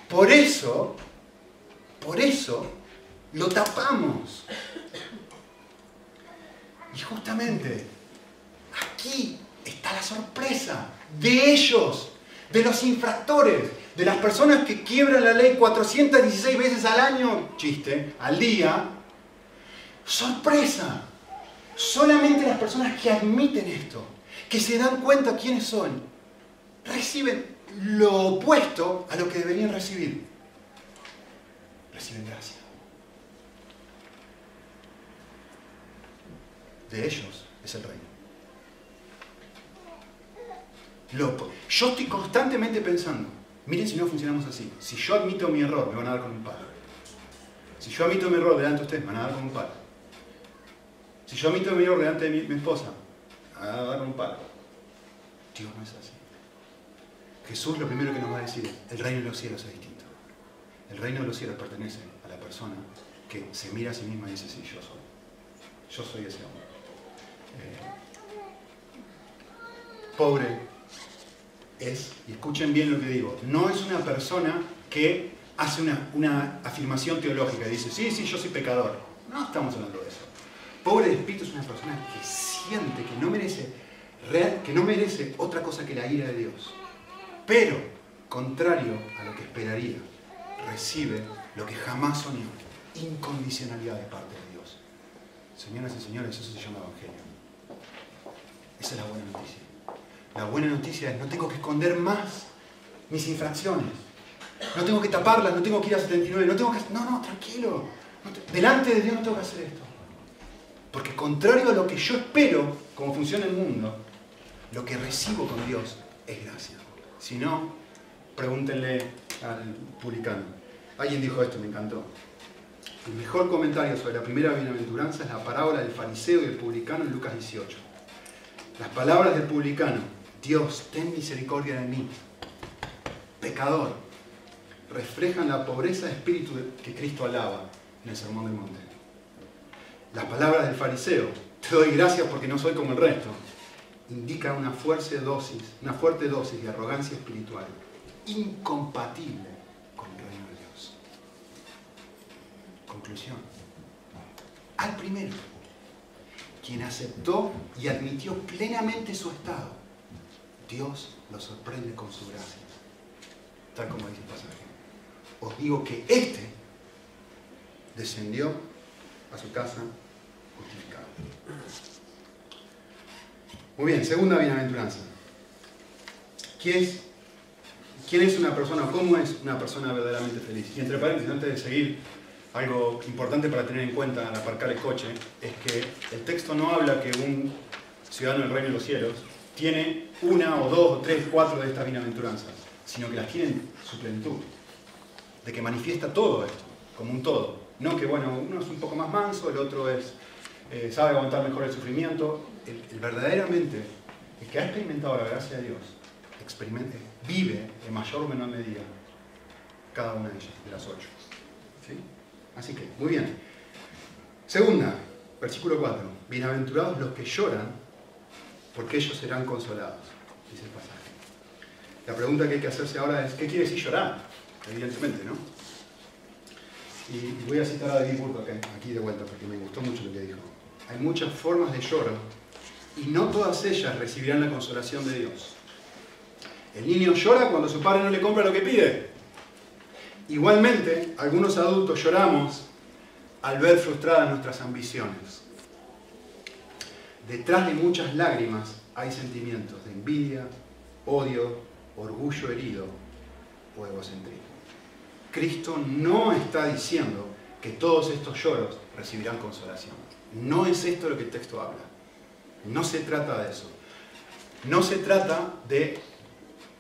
Por eso, por eso, lo tapamos. Y justamente aquí está la sorpresa de ellos, de los infractores, de las personas que quiebran la ley 416 veces al año, chiste, al día. Sorpresa. Solamente las personas que admiten esto, que se dan cuenta quiénes son, reciben lo opuesto a lo que deberían recibir. Reciben gracia. De ellos es el reino. yo estoy constantemente pensando, miren si no funcionamos así. Si yo admito mi error, me van a dar con un palo. Si yo admito mi error delante de ustedes, me van a dar con un palo. Si yo admito mi error delante de mi, esposa, me van a dar con un palo. Dios no es así. Jesús lo primero que nos va a decir es, el reino de los cielos es distinto. El reino de los cielos pertenece a la persona que se mira a sí misma y dice, sí, yo soy. Yo soy ese hombre. Eh, pobre es, y escuchen bien lo que digo, no es una persona que hace una, una afirmación teológica y dice, sí, sí, yo soy pecador. No estamos hablando de eso. Pobre de espíritu es una persona que siente que no merece, que no merece otra cosa que la ira de Dios pero, contrario a lo que esperaría, recibe lo que jamás soñó, incondicionalidad de parte de Dios. Señoras y señores, eso se llama Evangelio. Esa es la buena noticia. La buena noticia es no tengo que esconder más mis infracciones. No tengo que taparlas, no tengo que ir a 79, no tengo que... No, no, tranquilo. delante de Dios no tengo que hacer esto. Porque contrario a lo que yo espero, como funciona el mundo, lo que recibo con Dios es gracia. Si no, pregúntenle al publicano. Alguien dijo esto, me encantó. El mejor comentario sobre la primera bienaventuranza es la parábola del fariseo y el publicano en Lucas 18. Las palabras del publicano, Dios, ten misericordia de mí, pecador, reflejan la pobreza de espíritu que Cristo alaba en el Sermón del Monte. Las palabras del fariseo, te doy gracias porque no soy como el resto, indica una fuerte dosis, una fuerte dosis de arrogancia espiritual, incompatible con el reino de Dios. Conclusión. Al primero, quien aceptó y admitió plenamente su estado, Dios lo sorprende con su gracia. Tal como dice el pasaje. Os digo que éste descendió a su casa justificado. Muy bien, segunda bienaventuranza. ¿Quién es, ¿Quién es una persona, cómo es una persona verdaderamente feliz? Y entre paréntesis, antes de seguir, algo importante para tener en cuenta al aparcar el coche es que el texto no habla que un ciudadano del reino de los cielos tiene una o dos o tres, cuatro de estas bienaventuranzas, sino que las tiene en su plenitud, de que manifiesta todo esto, como un todo. No que, bueno, uno es un poco más manso, el otro es, eh, sabe aguantar mejor el sufrimiento, el, verdaderamente, el que ha experimentado la gracia de Dios, experimente, vive en mayor o menor medida cada una de ellas, de las ocho. Así que, muy bien. Segunda, versículo 4. Bienaventurados los que lloran, porque ellos serán consolados, dice el pasaje. La pregunta que hay que hacerse ahora es, ¿qué quiere decir llorar? evidentemente, ¿no? Y voy a citar a David Burke aquí de vuelta porque me gustó mucho lo que dijo. Hay muchas formas de lloro y no todas ellas recibirán la consolación de Dios. El niño llora cuando su padre no le compra lo que pide. Igualmente, algunos adultos lloramos al ver frustradas nuestras ambiciones. Detrás de muchas lágrimas hay sentimientos de envidia, odio, orgullo herido o egocentrismo. Cristo no está diciendo que todos estos lloros recibirán consolación. No es esto lo que el texto habla. No se trata de eso. No se trata de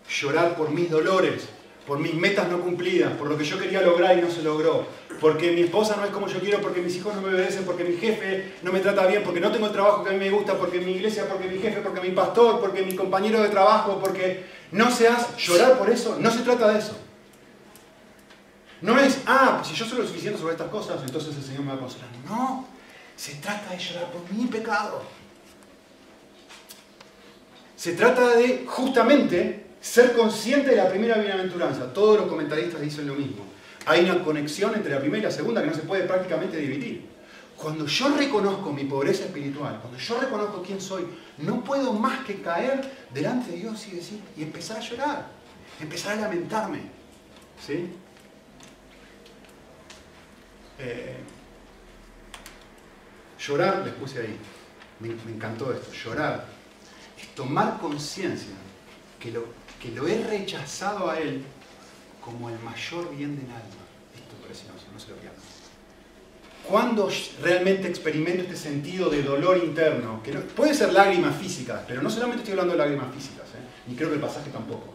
llorar por mis dolores, por mis metas no cumplidas, por lo que yo quería lograr y no se logró, porque mi esposa no es como yo quiero, porque mis hijos no me obedecen, porque mi jefe no me trata bien, porque no tengo el trabajo que a mí me gusta, porque mi iglesia, porque mi jefe, porque mi pastor, porque mi compañero de trabajo, porque no seas llorar por eso, no se trata de eso. No es, ah, si yo soy lo suficiente sobre estas cosas, entonces el Señor me va a consolar. No, se trata de llorar por mi pecado. Se trata de justamente ser consciente de la primera bienaventuranza. Todos los comentaristas dicen lo mismo. Hay una conexión entre la primera y la segunda que no se puede prácticamente dividir. Cuando yo reconozco mi pobreza espiritual, cuando yo reconozco quién soy, no puedo más que caer delante de Dios y decir, y empezar a llorar, empezar a lamentarme. ¿Sí? Eh, llorar, les puse ahí, me, encantó esto, llorar es tomar conciencia que lo, que lo he rechazado a Él como el mayor bien del alma. Esto es precioso, no se lo pierdan. Cuando realmente experimento este sentido de dolor interno, que puede ser lágrimas físicas, pero no solamente estoy hablando de lágrimas físicas, ¿eh? ni creo que el pasaje tampoco.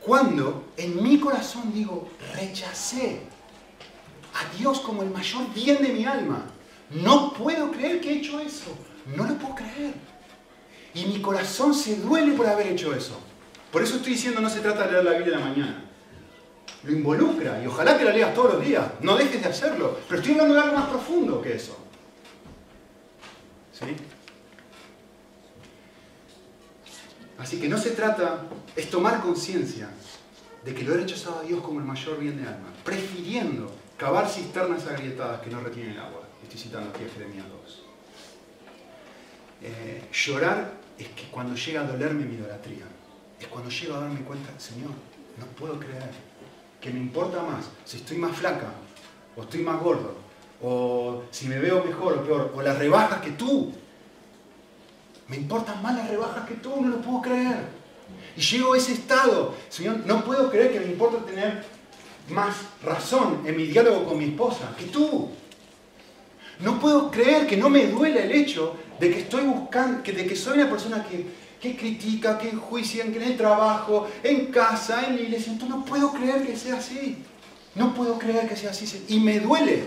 Cuando en mi corazón digo, rechacé a Dios como el mayor bien de mi alma, no puedo creer que he hecho eso, no lo puedo creer. Y mi corazón se duele por haber hecho eso. Por eso estoy diciendo no se trata de leer la Biblia en la mañana. Lo involucra y ojalá que la leas todos los días. No dejes de hacerlo. Pero estoy hablando de algo más profundo que eso. ¿Sí? Así que no se trata, es tomar conciencia de que lo he rechazado a Dios como el mayor bien de alma, prefiriendo cavar cisternas agrietadas que no retienen agua. Estoy citando aquí a Jeremías 2. Eh, llorar es que cuando llega a dolerme mi idolatría, es cuando llego a darme cuenta, Señor, no puedo creer que me importa más si estoy más flaca, o estoy más gordo, o si me veo mejor o peor, o las rebajas que tú. Me importan más las rebajas que tú, no lo puedo creer. Y llego a ese estado, Señor, no puedo creer que me importa tener más razón en mi diálogo con mi esposa que tú. No puedo creer que no me duele el hecho de que estoy buscando, de que soy una persona que que critica, que enjuicia en el trabajo, en casa, en la iglesia. Entonces no puedo creer que sea así. No puedo creer que sea así. Y me duele.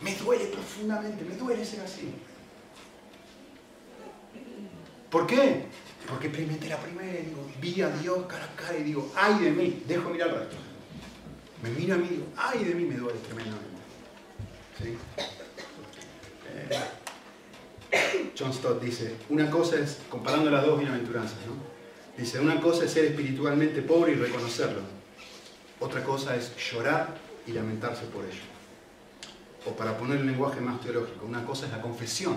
Me duele profundamente. Me duele ser así. ¿Por qué? Porque experimenté la primera y digo, vi a Dios cara a cara y digo, ay de mí, dejo mirar al resto. Me miro a mí y digo, ay de mí me duele tremendamente. Eh, John Stott dice, una cosa es, comparando las dos bienaventuranzas, ¿no? dice, una cosa es ser espiritualmente pobre y reconocerlo, otra cosa es llorar y lamentarse por ello. O para poner el lenguaje más teológico, una cosa es la confesión,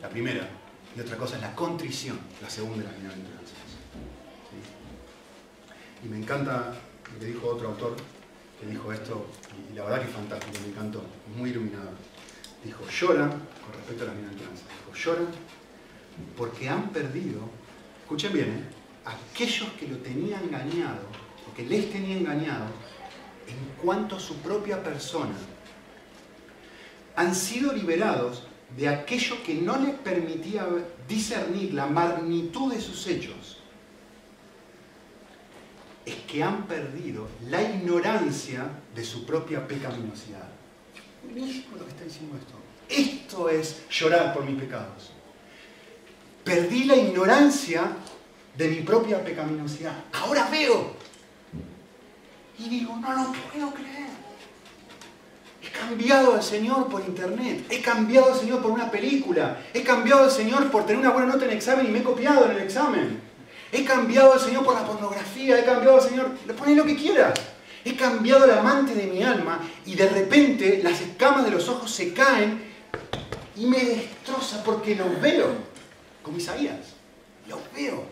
la primera, y otra cosa es la contrición, la segunda de las bienaventuranzas. Y me encanta lo que dijo otro autor, que dijo esto, y la verdad que es fantástico, me encantó, muy iluminador dijo, lloran, con respecto a las bienaventuranzas, lloran porque han perdido, escuchen bien, ¿eh? aquellos que lo tenían engañado, o que les tenía engañado, en cuanto a su propia persona, han sido liberados de aquello que no les permitía discernir la magnitud de sus hechos, es que han perdido la ignorancia de su propia pecaminosidad lo que está diciendo esto. Esto es llorar por mis pecados. Perdí la ignorancia de mi propia pecaminosidad. Ahora veo. Y digo, no lo puedo creer. He cambiado al Señor por internet. He cambiado al Señor por una película. He cambiado al Señor por tener una buena nota en el examen y me he copiado en el examen. He cambiado al Señor por la pornografía. He cambiado al Señor. Le pones lo que quieras. He cambiado la amante de mi alma y de repente las escamas de los ojos se caen y me destroza porque los veo, como Isaías. Los veo.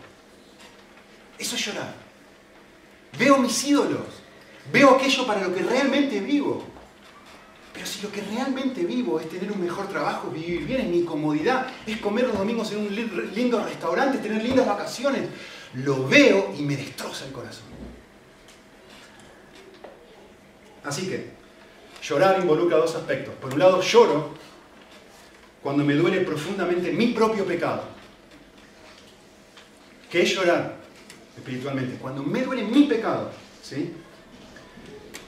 Eso es llorar. Veo mis ídolos. Veo aquello para lo que realmente vivo. Pero si lo que realmente vivo es tener un mejor trabajo, vivir bien en mi comodidad, es comer los domingos en un lindo restaurante, tener lindas vacaciones, lo veo y me destroza el corazón. Así que, llorar involucra dos aspectos. Por un lado, lloro cuando me duele profundamente mi propio pecado. ¿Qué es llorar espiritualmente? Cuando me duele mi pecado, ¿sí?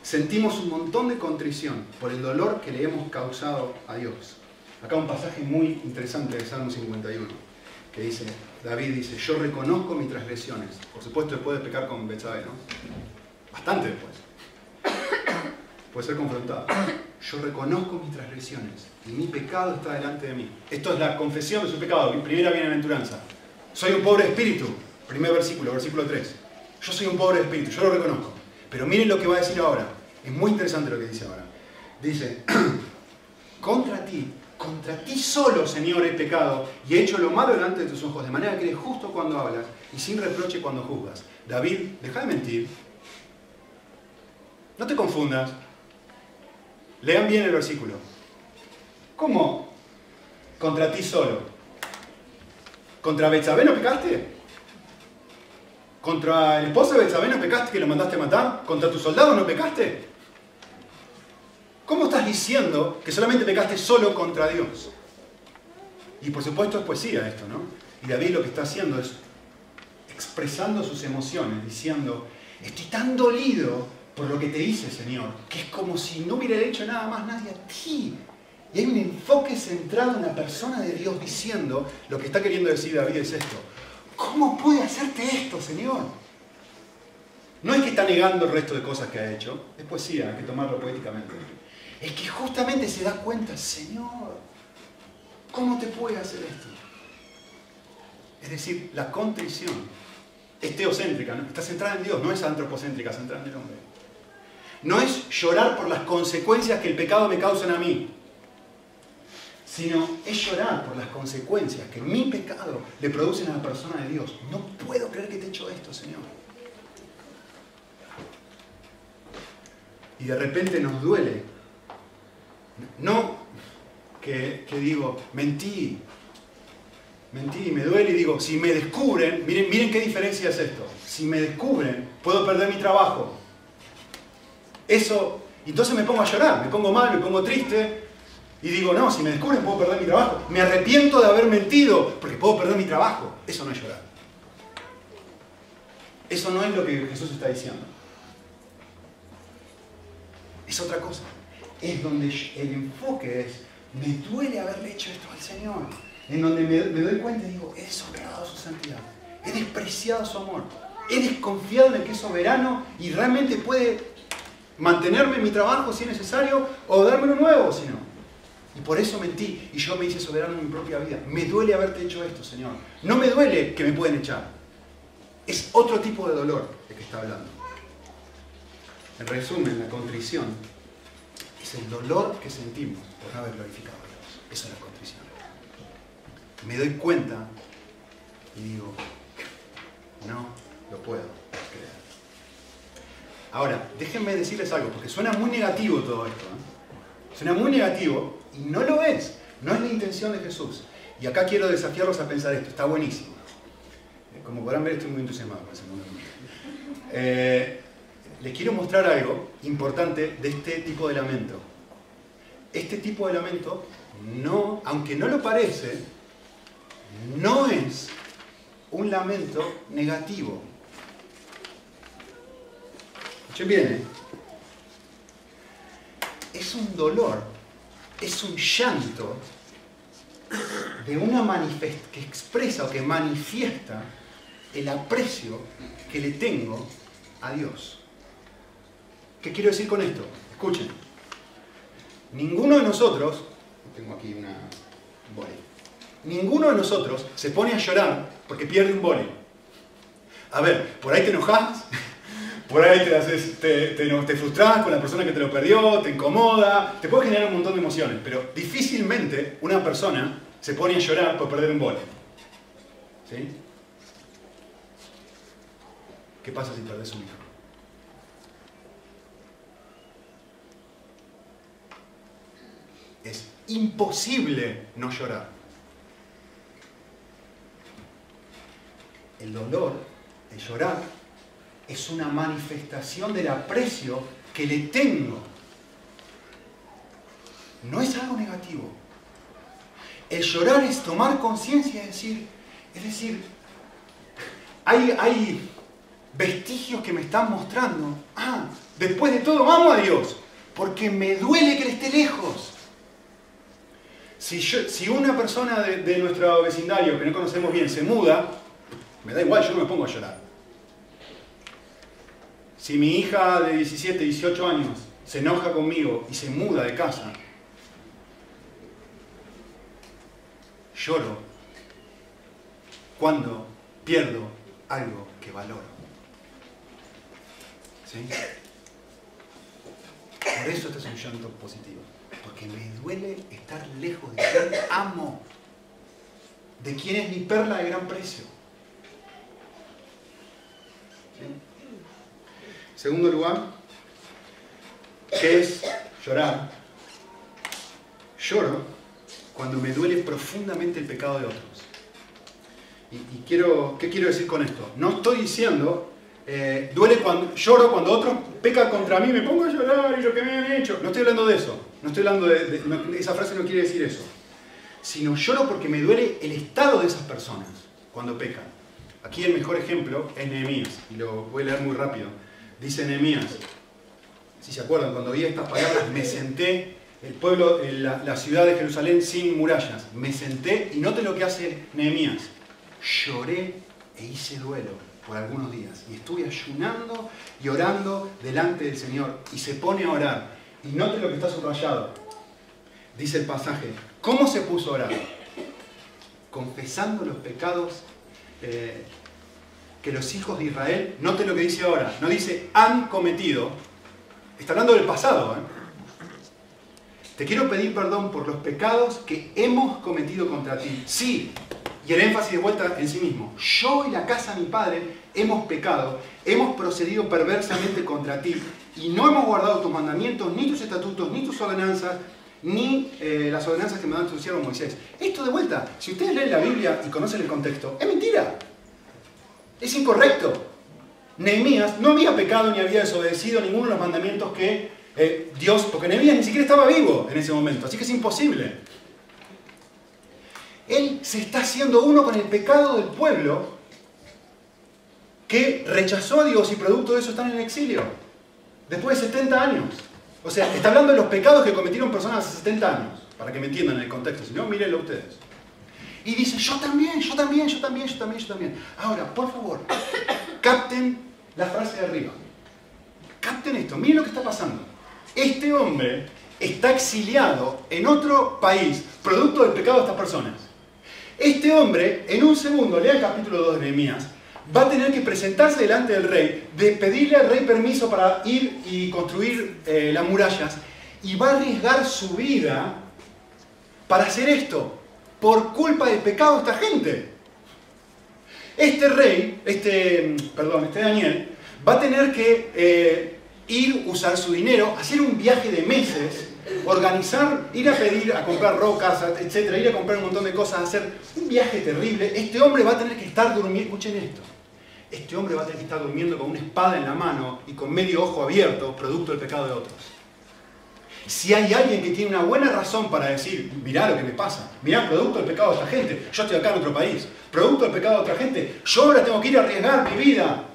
sentimos un montón de contrición por el dolor que le hemos causado a Dios. Acá un pasaje muy interesante de Salmo 51, que dice, David dice, yo reconozco mis transgresiones. Por supuesto después de pecar con Betsabé, ¿no? Bastante después. Puede ser confrontado. Yo reconozco mis transgresiones y mi pecado está delante de mí. Esto es la confesión de su pecado, mi primera bienaventuranza. Soy un pobre espíritu, primer versículo, versículo 3. Yo soy un pobre espíritu, yo lo reconozco. Pero miren lo que va a decir ahora. Es muy interesante lo que dice ahora. Dice, contra ti, contra ti solo, Señor, he pecado y he hecho lo malo delante de tus ojos, de manera que eres justo cuando hablas y sin reproche cuando juzgas. David, deja de mentir. No te confundas. Lean bien el versículo. ¿Cómo? Contra ti solo. ¿Contra Betsabé no pecaste? ¿Contra el esposo de Betsabé no pecaste que lo mandaste a matar? ¿Contra tu soldado no pecaste? ¿Cómo estás diciendo que solamente pecaste solo contra Dios? Y por supuesto es poesía esto, ¿no? Y David lo que está haciendo es expresando sus emociones, diciendo, estoy tan dolido por lo que te hice, Señor, que es como si no hubiera hecho nada más nadie a ti. Y hay un enfoque centrado en la persona de Dios diciendo, lo que está queriendo decir David es esto, ¿cómo puede hacerte esto, Señor? No es que está negando el resto de cosas que ha hecho, es poesía, hay que tomarlo poéticamente. Es que justamente se da cuenta, Señor, ¿cómo te puede hacer esto? Es decir, la contrición es teocéntrica, está centrada en Dios, no es antropocéntrica, centrada en el hombre. No es llorar por las consecuencias que el pecado me causa a mí, sino es llorar por las consecuencias que mi pecado le producen a la persona de Dios. No puedo creer que te he hecho esto, Señor. Y de repente nos duele. No que, digo, mentí, mentí, me duele y digo, si me descubren, miren, miren qué diferencia es esto. Si me descubren, puedo perder mi trabajo, eso, entonces me pongo a llorar, me pongo mal, me pongo triste y digo, no, si me descubren puedo perder mi trabajo. Me arrepiento de haber mentido porque puedo perder mi trabajo. Eso no es llorar. Eso no es lo que Jesús está diciendo. Es otra cosa. Es donde el enfoque es, me duele haberle hecho esto al Señor. En donde me, doy cuenta y digo, he deshonrado su santidad. He despreciado su amor. He desconfiado en el que es soberano y realmente puede mantenerme en mi trabajo si es necesario o darme uno nuevo si no. Y por eso mentí y yo me hice soberano en mi propia vida. Me duele haberte hecho esto, Señor. No me duele que me pueden echar. Es otro tipo de dolor de que está hablando. En resumen, la contrición es el dolor que sentimos por no haber glorificado a Dios. Esa es la contrición. Me doy cuenta y digo, no lo puedo creer. Ahora, déjenme decirles algo, porque suena muy negativo todo esto. ¿eh? Suena muy negativo y no lo es. No es la intención de Jesús. Y acá quiero desafiarlos a pensar esto. Está buenísimo. Eh, como podrán ver, estoy muy entusiasmado con ese. Eh, les quiero mostrar algo importante de este tipo de lamento. Este tipo de lamento, no, aunque no lo parece, no es un lamento negativo. Escuchen bien, ¿eh? Es un dolor, es un llanto de una manifest que expresa o que manifiesta el aprecio que le tengo a Dios. ¿Qué quiero decir con esto? Escuchen. Ninguno de nosotros, tengo aquí una boli, ninguno de nosotros se pone a llorar porque pierde un boli. A ver, por ahí te enojas, por ahí te, haces, te, te, frustras con la persona que te lo perdió, te incomoda, te puede generar un montón de emociones, pero difícilmente una persona se pone a llorar por perder un bol. ¿Sí? ¿Qué pasa si perdés un hijo? Es imposible no llorar. El dolor, el llorar, es una manifestación del aprecio que le tengo. No es algo negativo. El llorar es tomar conciencia, es decir, es decir, hay, hay vestigios que me están mostrando, ah, después de todo amo a Dios, porque me duele que Él esté lejos. Si, si una persona de, de, nuestro vecindario que no conocemos bien se muda, me da igual, yo no me pongo a llorar. Si mi hija de 17, 18 años se enoja conmigo y se muda de casa, lloro cuando pierdo algo que valoro. ¿Sí? Por eso este es un llanto positivo. Porque me duele estar lejos de quien amo. De quien es mi perla de gran precio. ¿Sí? Segundo lugar, ¿qué es llorar? Lloro cuando me duele profundamente el pecado de otros. Y, quiero, ¿qué quiero decir con esto? No estoy diciendo, eh, duele cuando, lloro cuando otros pecan contra mí, me pongo a llorar y lo que me han hecho. No estoy hablando de eso, no estoy hablando de, esa frase no quiere decir eso. Sino lloro porque me duele el estado de esas personas cuando pecan. Aquí el mejor ejemplo es Nehemías, y lo voy a leer muy rápido. Dice Nehemías, si se acuerdan, cuando oí estas palabras, me senté, el pueblo, la, la, ciudad de Jerusalén sin murallas, me senté y note lo que hace Nehemías. Lloré e hice duelo por algunos días y estuve ayunando y orando delante del Señor y se pone a orar. Y note lo que está subrayado. Dice el pasaje, ¿cómo se puso a orar? Confesando los pecados eh, que los hijos de Israel, note lo que dice ahora, no dice han cometido, está hablando del pasado. ¿eh? Te quiero pedir perdón por los pecados que hemos cometido contra ti. Sí, y el énfasis de vuelta en sí mismo. Yo y la casa de mi padre hemos pecado, hemos procedido perversamente contra ti y no hemos guardado tus mandamientos, ni tus estatutos, ni tus ordenanzas, ni eh, las ordenanzas que me dan tu siervo Moisés. Esto de vuelta, si ustedes leen la Biblia y conocen el contexto, es mentira. Es incorrecto. Nehemías no había pecado ni había desobedecido ninguno de los mandamientos que eh, Dios, porque Nehemías ni siquiera estaba vivo en ese momento, así que es imposible. Él se está haciendo uno con el pecado del pueblo que rechazó a Dios y producto de eso están en el exilio, después de 70 años. O sea, está hablando de los pecados que cometieron personas hace 70 años, para que me entiendan el contexto, si no, mírenlo ustedes. Y dice, yo también, yo también, yo también, yo también, yo también. Ahora, por favor, capten la frase de arriba. Capten esto, miren lo que está pasando. Este hombre está exiliado en otro país, producto del pecado de estas personas. Este hombre, en un segundo, lea el capítulo 2 de Nehemías, va a tener que presentarse delante del rey, de pedirle al rey permiso para ir y construir eh, las murallas, y va a arriesgar su vida para hacer esto, por culpa del pecado de esta gente. Este rey, este, perdón, este Daniel, va a tener que eh, ir, usar su dinero, hacer un viaje de meses, organizar, ir a pedir, a comprar rocas, etcétera, ir a comprar un montón de cosas, hacer un viaje terrible. Este hombre va a tener que estar durmiendo, escuchen esto, este hombre va a tener que estar durmiendo con una espada en la mano y con medio ojo abierto, producto del pecado de otros. Si hay alguien que tiene una buena razón para decir, mirá lo que me pasa, mirá, producto del pecado de esta gente, yo estoy acá en otro país, producto del pecado de otra gente, yo ahora tengo que ir a arriesgar mi vida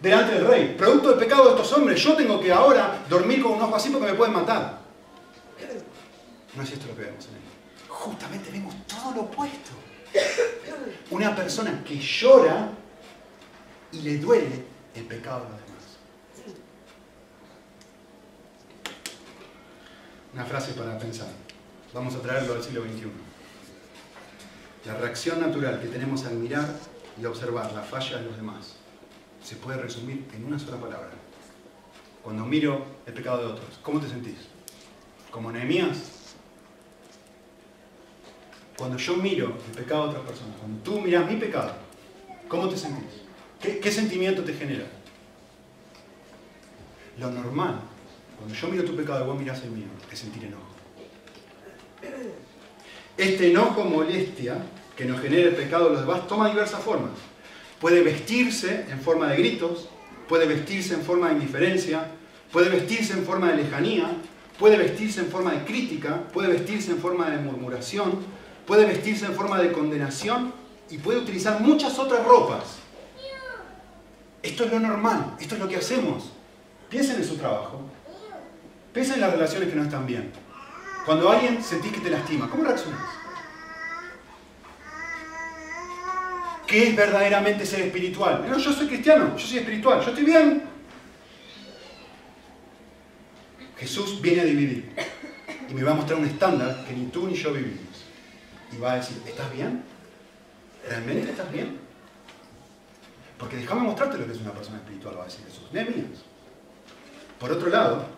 delante del rey, producto del pecado de estos hombres, yo tengo que ahora dormir con un ojo así porque me pueden matar. No es esto lo que vemos en él. Justamente vemos todo lo opuesto. Una persona que llora y le duele el pecado de los demás. Una frase para pensar. Vamos a traerlo al siglo XXI. La reacción natural que tenemos al mirar y observar la falla de los demás se puede resumir en una sola palabra. cuando miro el pecado de otros? ¿Cómo te sentís? ¿Como Nehemías? Cuando yo miro el pecado de otras personas, cuando tú miras mi pecado, ¿cómo te sentís? ¿Qué, qué sentimiento te genera? Lo normal, cuando yo miro tu pecado y vos mirás el mío, es sentir enojo. Este enojo molestia que nos genera el pecado de los demás toma diversas formas. Puede vestirse en forma de gritos, puede vestirse en forma de indiferencia, puede vestirse en forma de lejanía, puede vestirse en forma de crítica, puede vestirse en forma de murmuración, puede vestirse en forma de condenación y puede utilizar muchas otras ropas. Esto es lo normal, esto es lo que hacemos. Piensen en su trabajo, piensen en las relaciones que no están bien. Cuando alguien sentís que te lastima, ¿cómo reaccionas? ¿Qué es verdaderamente ser espiritual? No, yo soy cristiano, yo soy espiritual, yo estoy bien. Jesús viene a dividir y me va a mostrar un estándar que ni tú ni yo vivimos. Y va a decir, ¿estás bien? ¿Realmente estás bien? Porque déjame mostrarte lo que es una persona espiritual, va a decir Jesús. Nehemías. Por otro lado,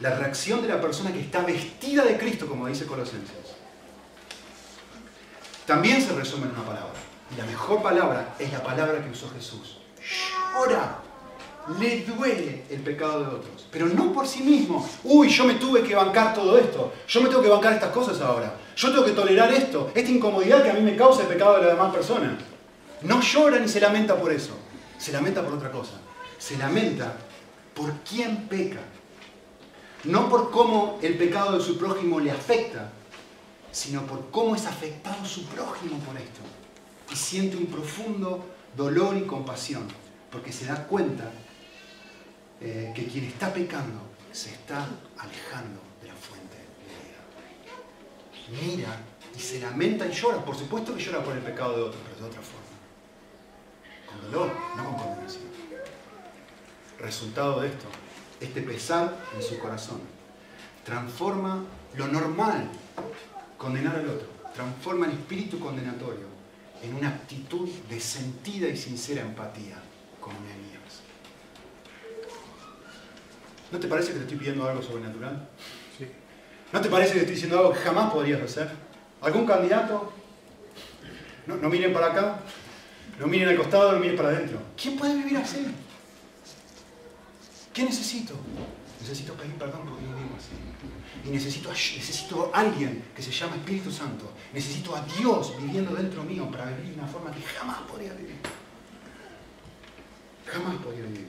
la reacción de la persona que está vestida de Cristo, como dice Colosenses, también se resume en una palabra. Y la mejor palabra es la palabra que usó Jesús. Llora. Le duele el pecado de otros. Pero no por sí mismo. Uy, yo me tuve que bancar todo esto. Yo me tengo que bancar estas cosas ahora. Yo tengo que tolerar esto. Esta incomodidad que a mí me causa el pecado de las demás personas. No llora ni se lamenta por eso. Se lamenta por otra cosa. Se lamenta por quién peca. No por cómo el pecado de su prójimo le afecta, sino por cómo es afectado su prójimo por esto. Y siente un profundo dolor y compasión, porque se da cuenta eh, que quien está pecando se está alejando de la fuente de vida. Mira y se lamenta y llora. Por supuesto que llora por el pecado de otro, pero de otra forma. Con dolor, no con condenación. Resultado de esto, este pesar en su corazón transforma lo normal, condenar al otro, transforma el espíritu condenatorio en una actitud de sentida y sincera empatía con Nehemías. ¿No te parece que te estoy pidiendo algo sobrenatural? Sí. ¿No te parece que estoy diciendo algo que jamás podrías hacer? ¿Algún candidato? No, no miren para acá, no miren al costado, no miren para adentro. ¿Quién puede vivir así? ¿Qué necesito? Necesito pedir perdón no vivo así. Y necesito, necesito a alguien que se llama Espíritu Santo. Necesito a Dios viviendo dentro mío para vivir de una forma que jamás podría vivir. Jamás podría vivir.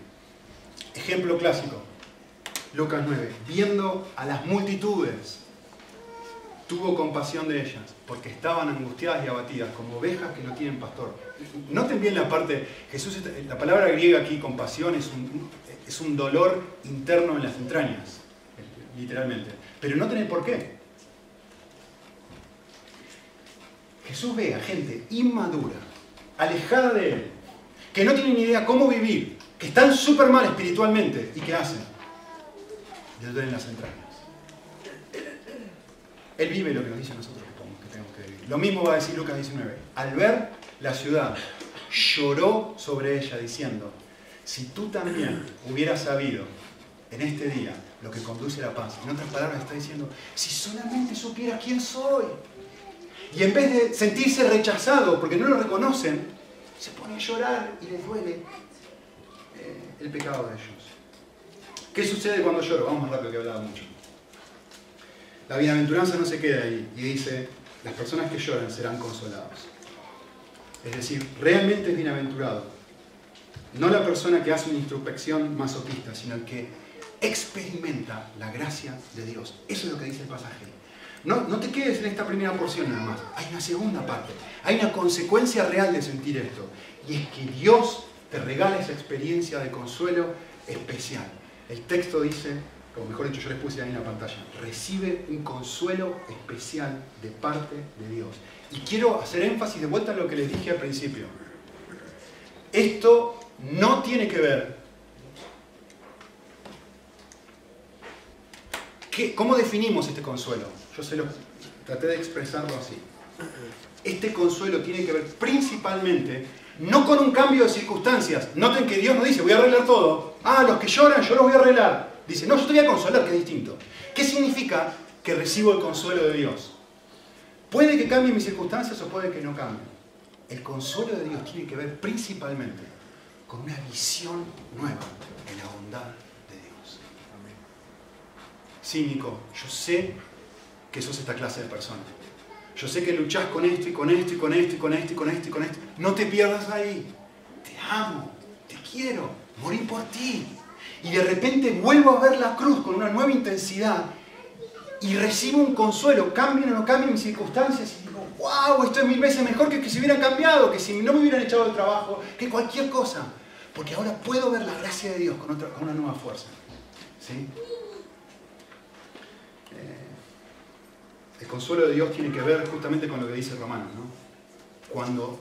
Ejemplo clásico. Lucas 9. Viendo a las multitudes, tuvo compasión de ellas, porque estaban angustiadas y abatidas, como ovejas que no tienen pastor. Noten bien la parte, Jesús, la palabra griega aquí, compasión, es un, es un dolor interno en las entrañas, literalmente. Pero no tenés por qué. Jesús ve a gente inmadura, alejada de Él, que no tienen ni idea cómo vivir, que están súper mal espiritualmente. ¿Y qué hacen? Les duelen las entrañas. Él vive lo que nos dice a nosotros que tenemos que vivir. Lo mismo va a decir Lucas 19. Al ver la ciudad, lloró sobre ella diciendo, si tú también hubieras sabido en este día lo que conduce a la paz, en otras palabras está diciendo, si solamente supiera quién soy, y en vez de sentirse rechazado porque no lo reconocen, se pone a llorar y les duele eh, el pecado de ellos. ¿Qué sucede cuando lloro? Vamos más rápido que hablaba mucho. La bienaventuranza no se queda ahí y dice, las personas que lloran serán consolados. Es decir, realmente es bienaventurado. No la persona que hace una introspección masoquista, sino el que experimenta la gracia de Dios. Eso es lo que dice el pasaje. No, no te quedes en esta primera porción nada más. Hay una segunda parte. Hay una consecuencia real de sentir esto. Y es que Dios te regala esa experiencia de consuelo especial. El texto dice, o mejor dicho, yo les puse ahí en la pantalla, recibe un consuelo especial de parte de Dios. Y quiero hacer énfasis de vuelta en lo que les dije al principio. Esto no tiene que ver. ¿Qué, ¿Cómo definimos este consuelo? Yo se lo traté de expresarlo así. Este consuelo tiene que ver principalmente No con un cambio de circunstancias. Noten que Dios no dice, voy a arreglar todo. Ah, los que lloran, yo los voy a arreglar. Dice, no, yo te voy a consolar, que es distinto. ¿Qué significa que recibo el consuelo de Dios? Puede que cambie mis circunstancias o puede que no cambie. El consuelo de Dios tiene que ver principalmente con una visión nueva de la bondad de Dios. Sí, Nico, yo sé que sos esta clase de persona. Yo sé que luchás con esto y con esto y con esto y con esto y con esto y con esto. No te pierdas ahí. Te amo, te quiero, morí por ti. Y de repente vuelvo a ver la cruz con una nueva intensidad y recibo un consuelo. Cambien o no cambien mis circunstancias y digo, wow, esto es mil veces mejor que que si hubieran cambiado, que si no me hubieran echado del trabajo, que cualquier cosa. Porque ahora puedo ver la gracia de Dios con, otra, con una nueva fuerza. ¿Sí? El consuelo de Dios tiene que ver justamente con lo que dice Romanos, ¿no? Cuando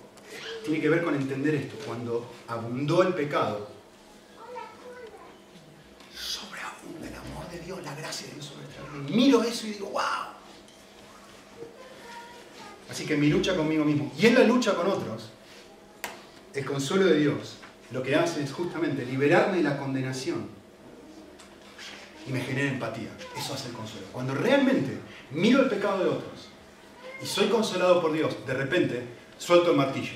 tiene que ver con entender esto, cuando abundó el pecado, sobreabunda el amor de Dios, la gracia de Dios sobre nuestra vida. Miro eso y digo, wow. Así que mi lucha conmigo mismo y en la lucha con otros, el consuelo de Dios lo que hace es justamente liberarme de la condenación y me genera empatía. Eso hace el consuelo. Cuando realmente miro el pecado de otros y soy consolado por Dios, de repente suelto el martillo,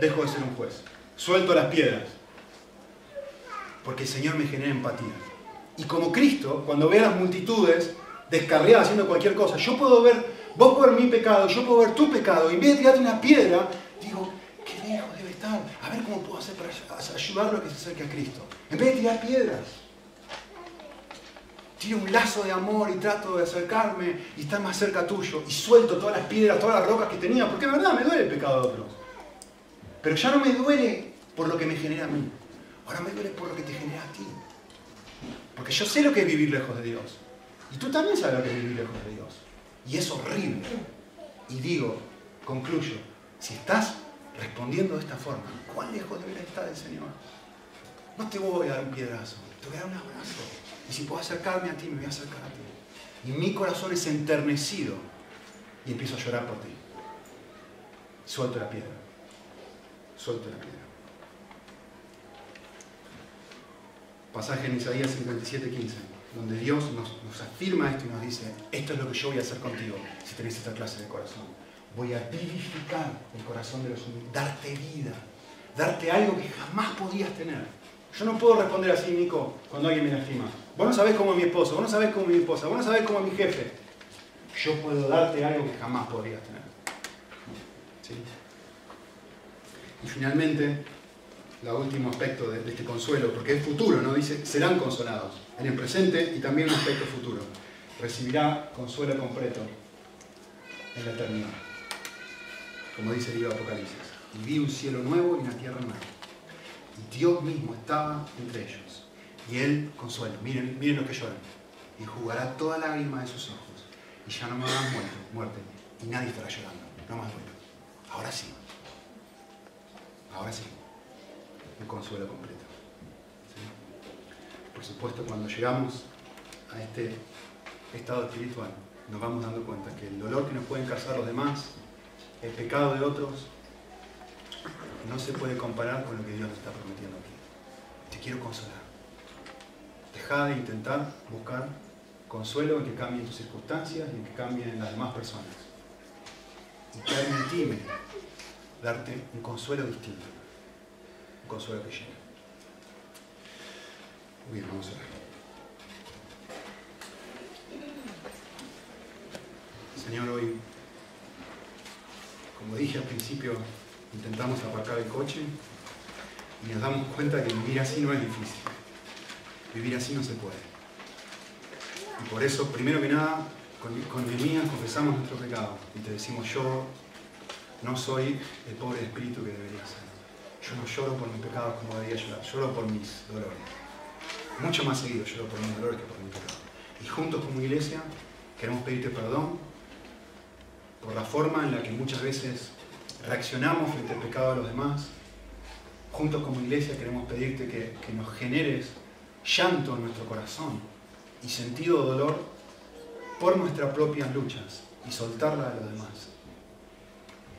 dejo de ser un juez, suelto las piedras, porque el Señor me genera empatía. Y como Cristo, cuando ve a las multitudes descarriadas haciendo cualquier cosa, yo puedo ver, vos puedes ver mi pecado, yo puedo ver tu pecado, y en vez de tirarte una piedra, digo, qué lejos debe estar, a ver cómo puedo hacer para ayudarlo a que se acerque a Cristo. En vez de tirar piedras, tiro un lazo de amor y trato de acercarme y estar más cerca tuyo y suelto todas las piedras, todas las rocas que tenía, porque es verdad, me duele el pecado de otros. Pero ya no me duele por lo que me genera a mí, ahora me duele por lo que te genera a ti. Porque yo sé lo que es vivir lejos de Dios. Y tú también sabes lo que es vivir lejos de Dios. Y es horrible. Y digo, concluyo, si estás respondiendo de esta forma, ¿cuán lejos debería estar el Señor? No te voy a dar un piedrazo, te voy a dar un abrazo. Y si puedo acercarme a ti, me voy a acercar a ti. Y mi corazón es enternecido y empiezo a llorar por ti. Suelto la piedra. Suelto la piedra. Pasaje en Isaías 57, 15, donde Dios nos, afirma esto y nos dice, esto es lo que yo voy a hacer contigo si tenés esta clase de corazón. Voy a vivificar el corazón de los humildes, darte vida, darte algo que jamás podías tener. Yo no puedo responder así, Nico, cuando alguien me lastima. Vos no sabés cómo es mi esposo, vos no sabés cómo es mi esposa, vos no sabés cómo es mi jefe. Yo puedo darte algo que jamás podrías tener. Y finalmente, el último aspecto de, este consuelo, porque es futuro, ¿no? Dice, serán consolados en el presente y también un aspecto futuro. Recibirá consuelo completo en la eternidad. Como dice el libro de Apocalipsis. Y vi un cielo nuevo y una tierra nueva. Y Dios mismo estaba entre ellos. Y Él consuelo. Miren, miren lo que lloran. Y jugará toda lágrima de sus ojos. Y ya no me habrá muerte, muerte. Y nadie estará llorando. No más duelo. Ahora sí. Ahora sí el consuelo completo. Por supuesto, cuando llegamos a este estado espiritual, nos vamos dando cuenta que el dolor que nos pueden causar los demás, el pecado de otros, no se puede comparar con lo que Dios nos está prometiendo aquí. Te quiero consolar. Deja de intentar buscar consuelo en que cambien tus circunstancias y en que cambien las demás personas. Y permitime darte un consuelo distinto consuelo que llena. Muy bien, vamos a ver. Señor, hoy, como dije al principio, intentamos aparcar el coche y nos damos cuenta que vivir así no es difícil. Vivir así no se puede. Y por eso, primero que nada, con, con confesamos nuestro pecado y te decimos yo no soy el pobre espíritu que debería ser. Yo no lloro por mis pecados como debería llorar, lloro por mis dolores. Mucho más seguido lloro por mis dolores que por mis pecados. Y juntos como iglesia queremos pedirte perdón por la forma en la que muchas veces reaccionamos frente al pecado de los demás. Juntos como iglesia queremos pedirte que, nos generes llanto en nuestro corazón y sentido de dolor por nuestras propias luchas y soltarla a los demás.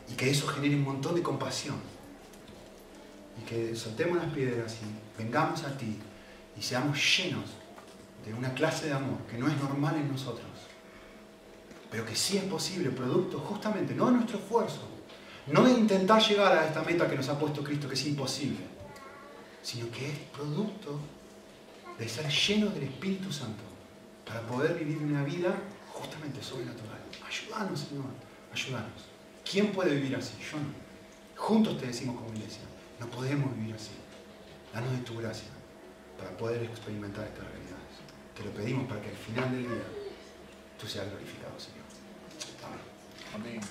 Y que eso genere un montón de compasión que soltemos las piedras y vengamos a ti y seamos llenos de una clase de amor que no es normal en nosotros, pero que sí es posible, producto justamente, no de nuestro esfuerzo, no de intentar llegar a esta meta que nos ha puesto Cristo, que es imposible, sino que es producto de ser llenos del Espíritu Santo para poder vivir una vida justamente sobrenatural. Ayúdanos, Señor, ayúdanos. ¿Quién puede vivir así? Yo no. Juntos te decimos como iglesia, no podemos vivir así. Danos de tu gracia para poder experimentar estas realidades. Te lo pedimos para que al final del día tú seas glorificado, Señor. Amén. Amén.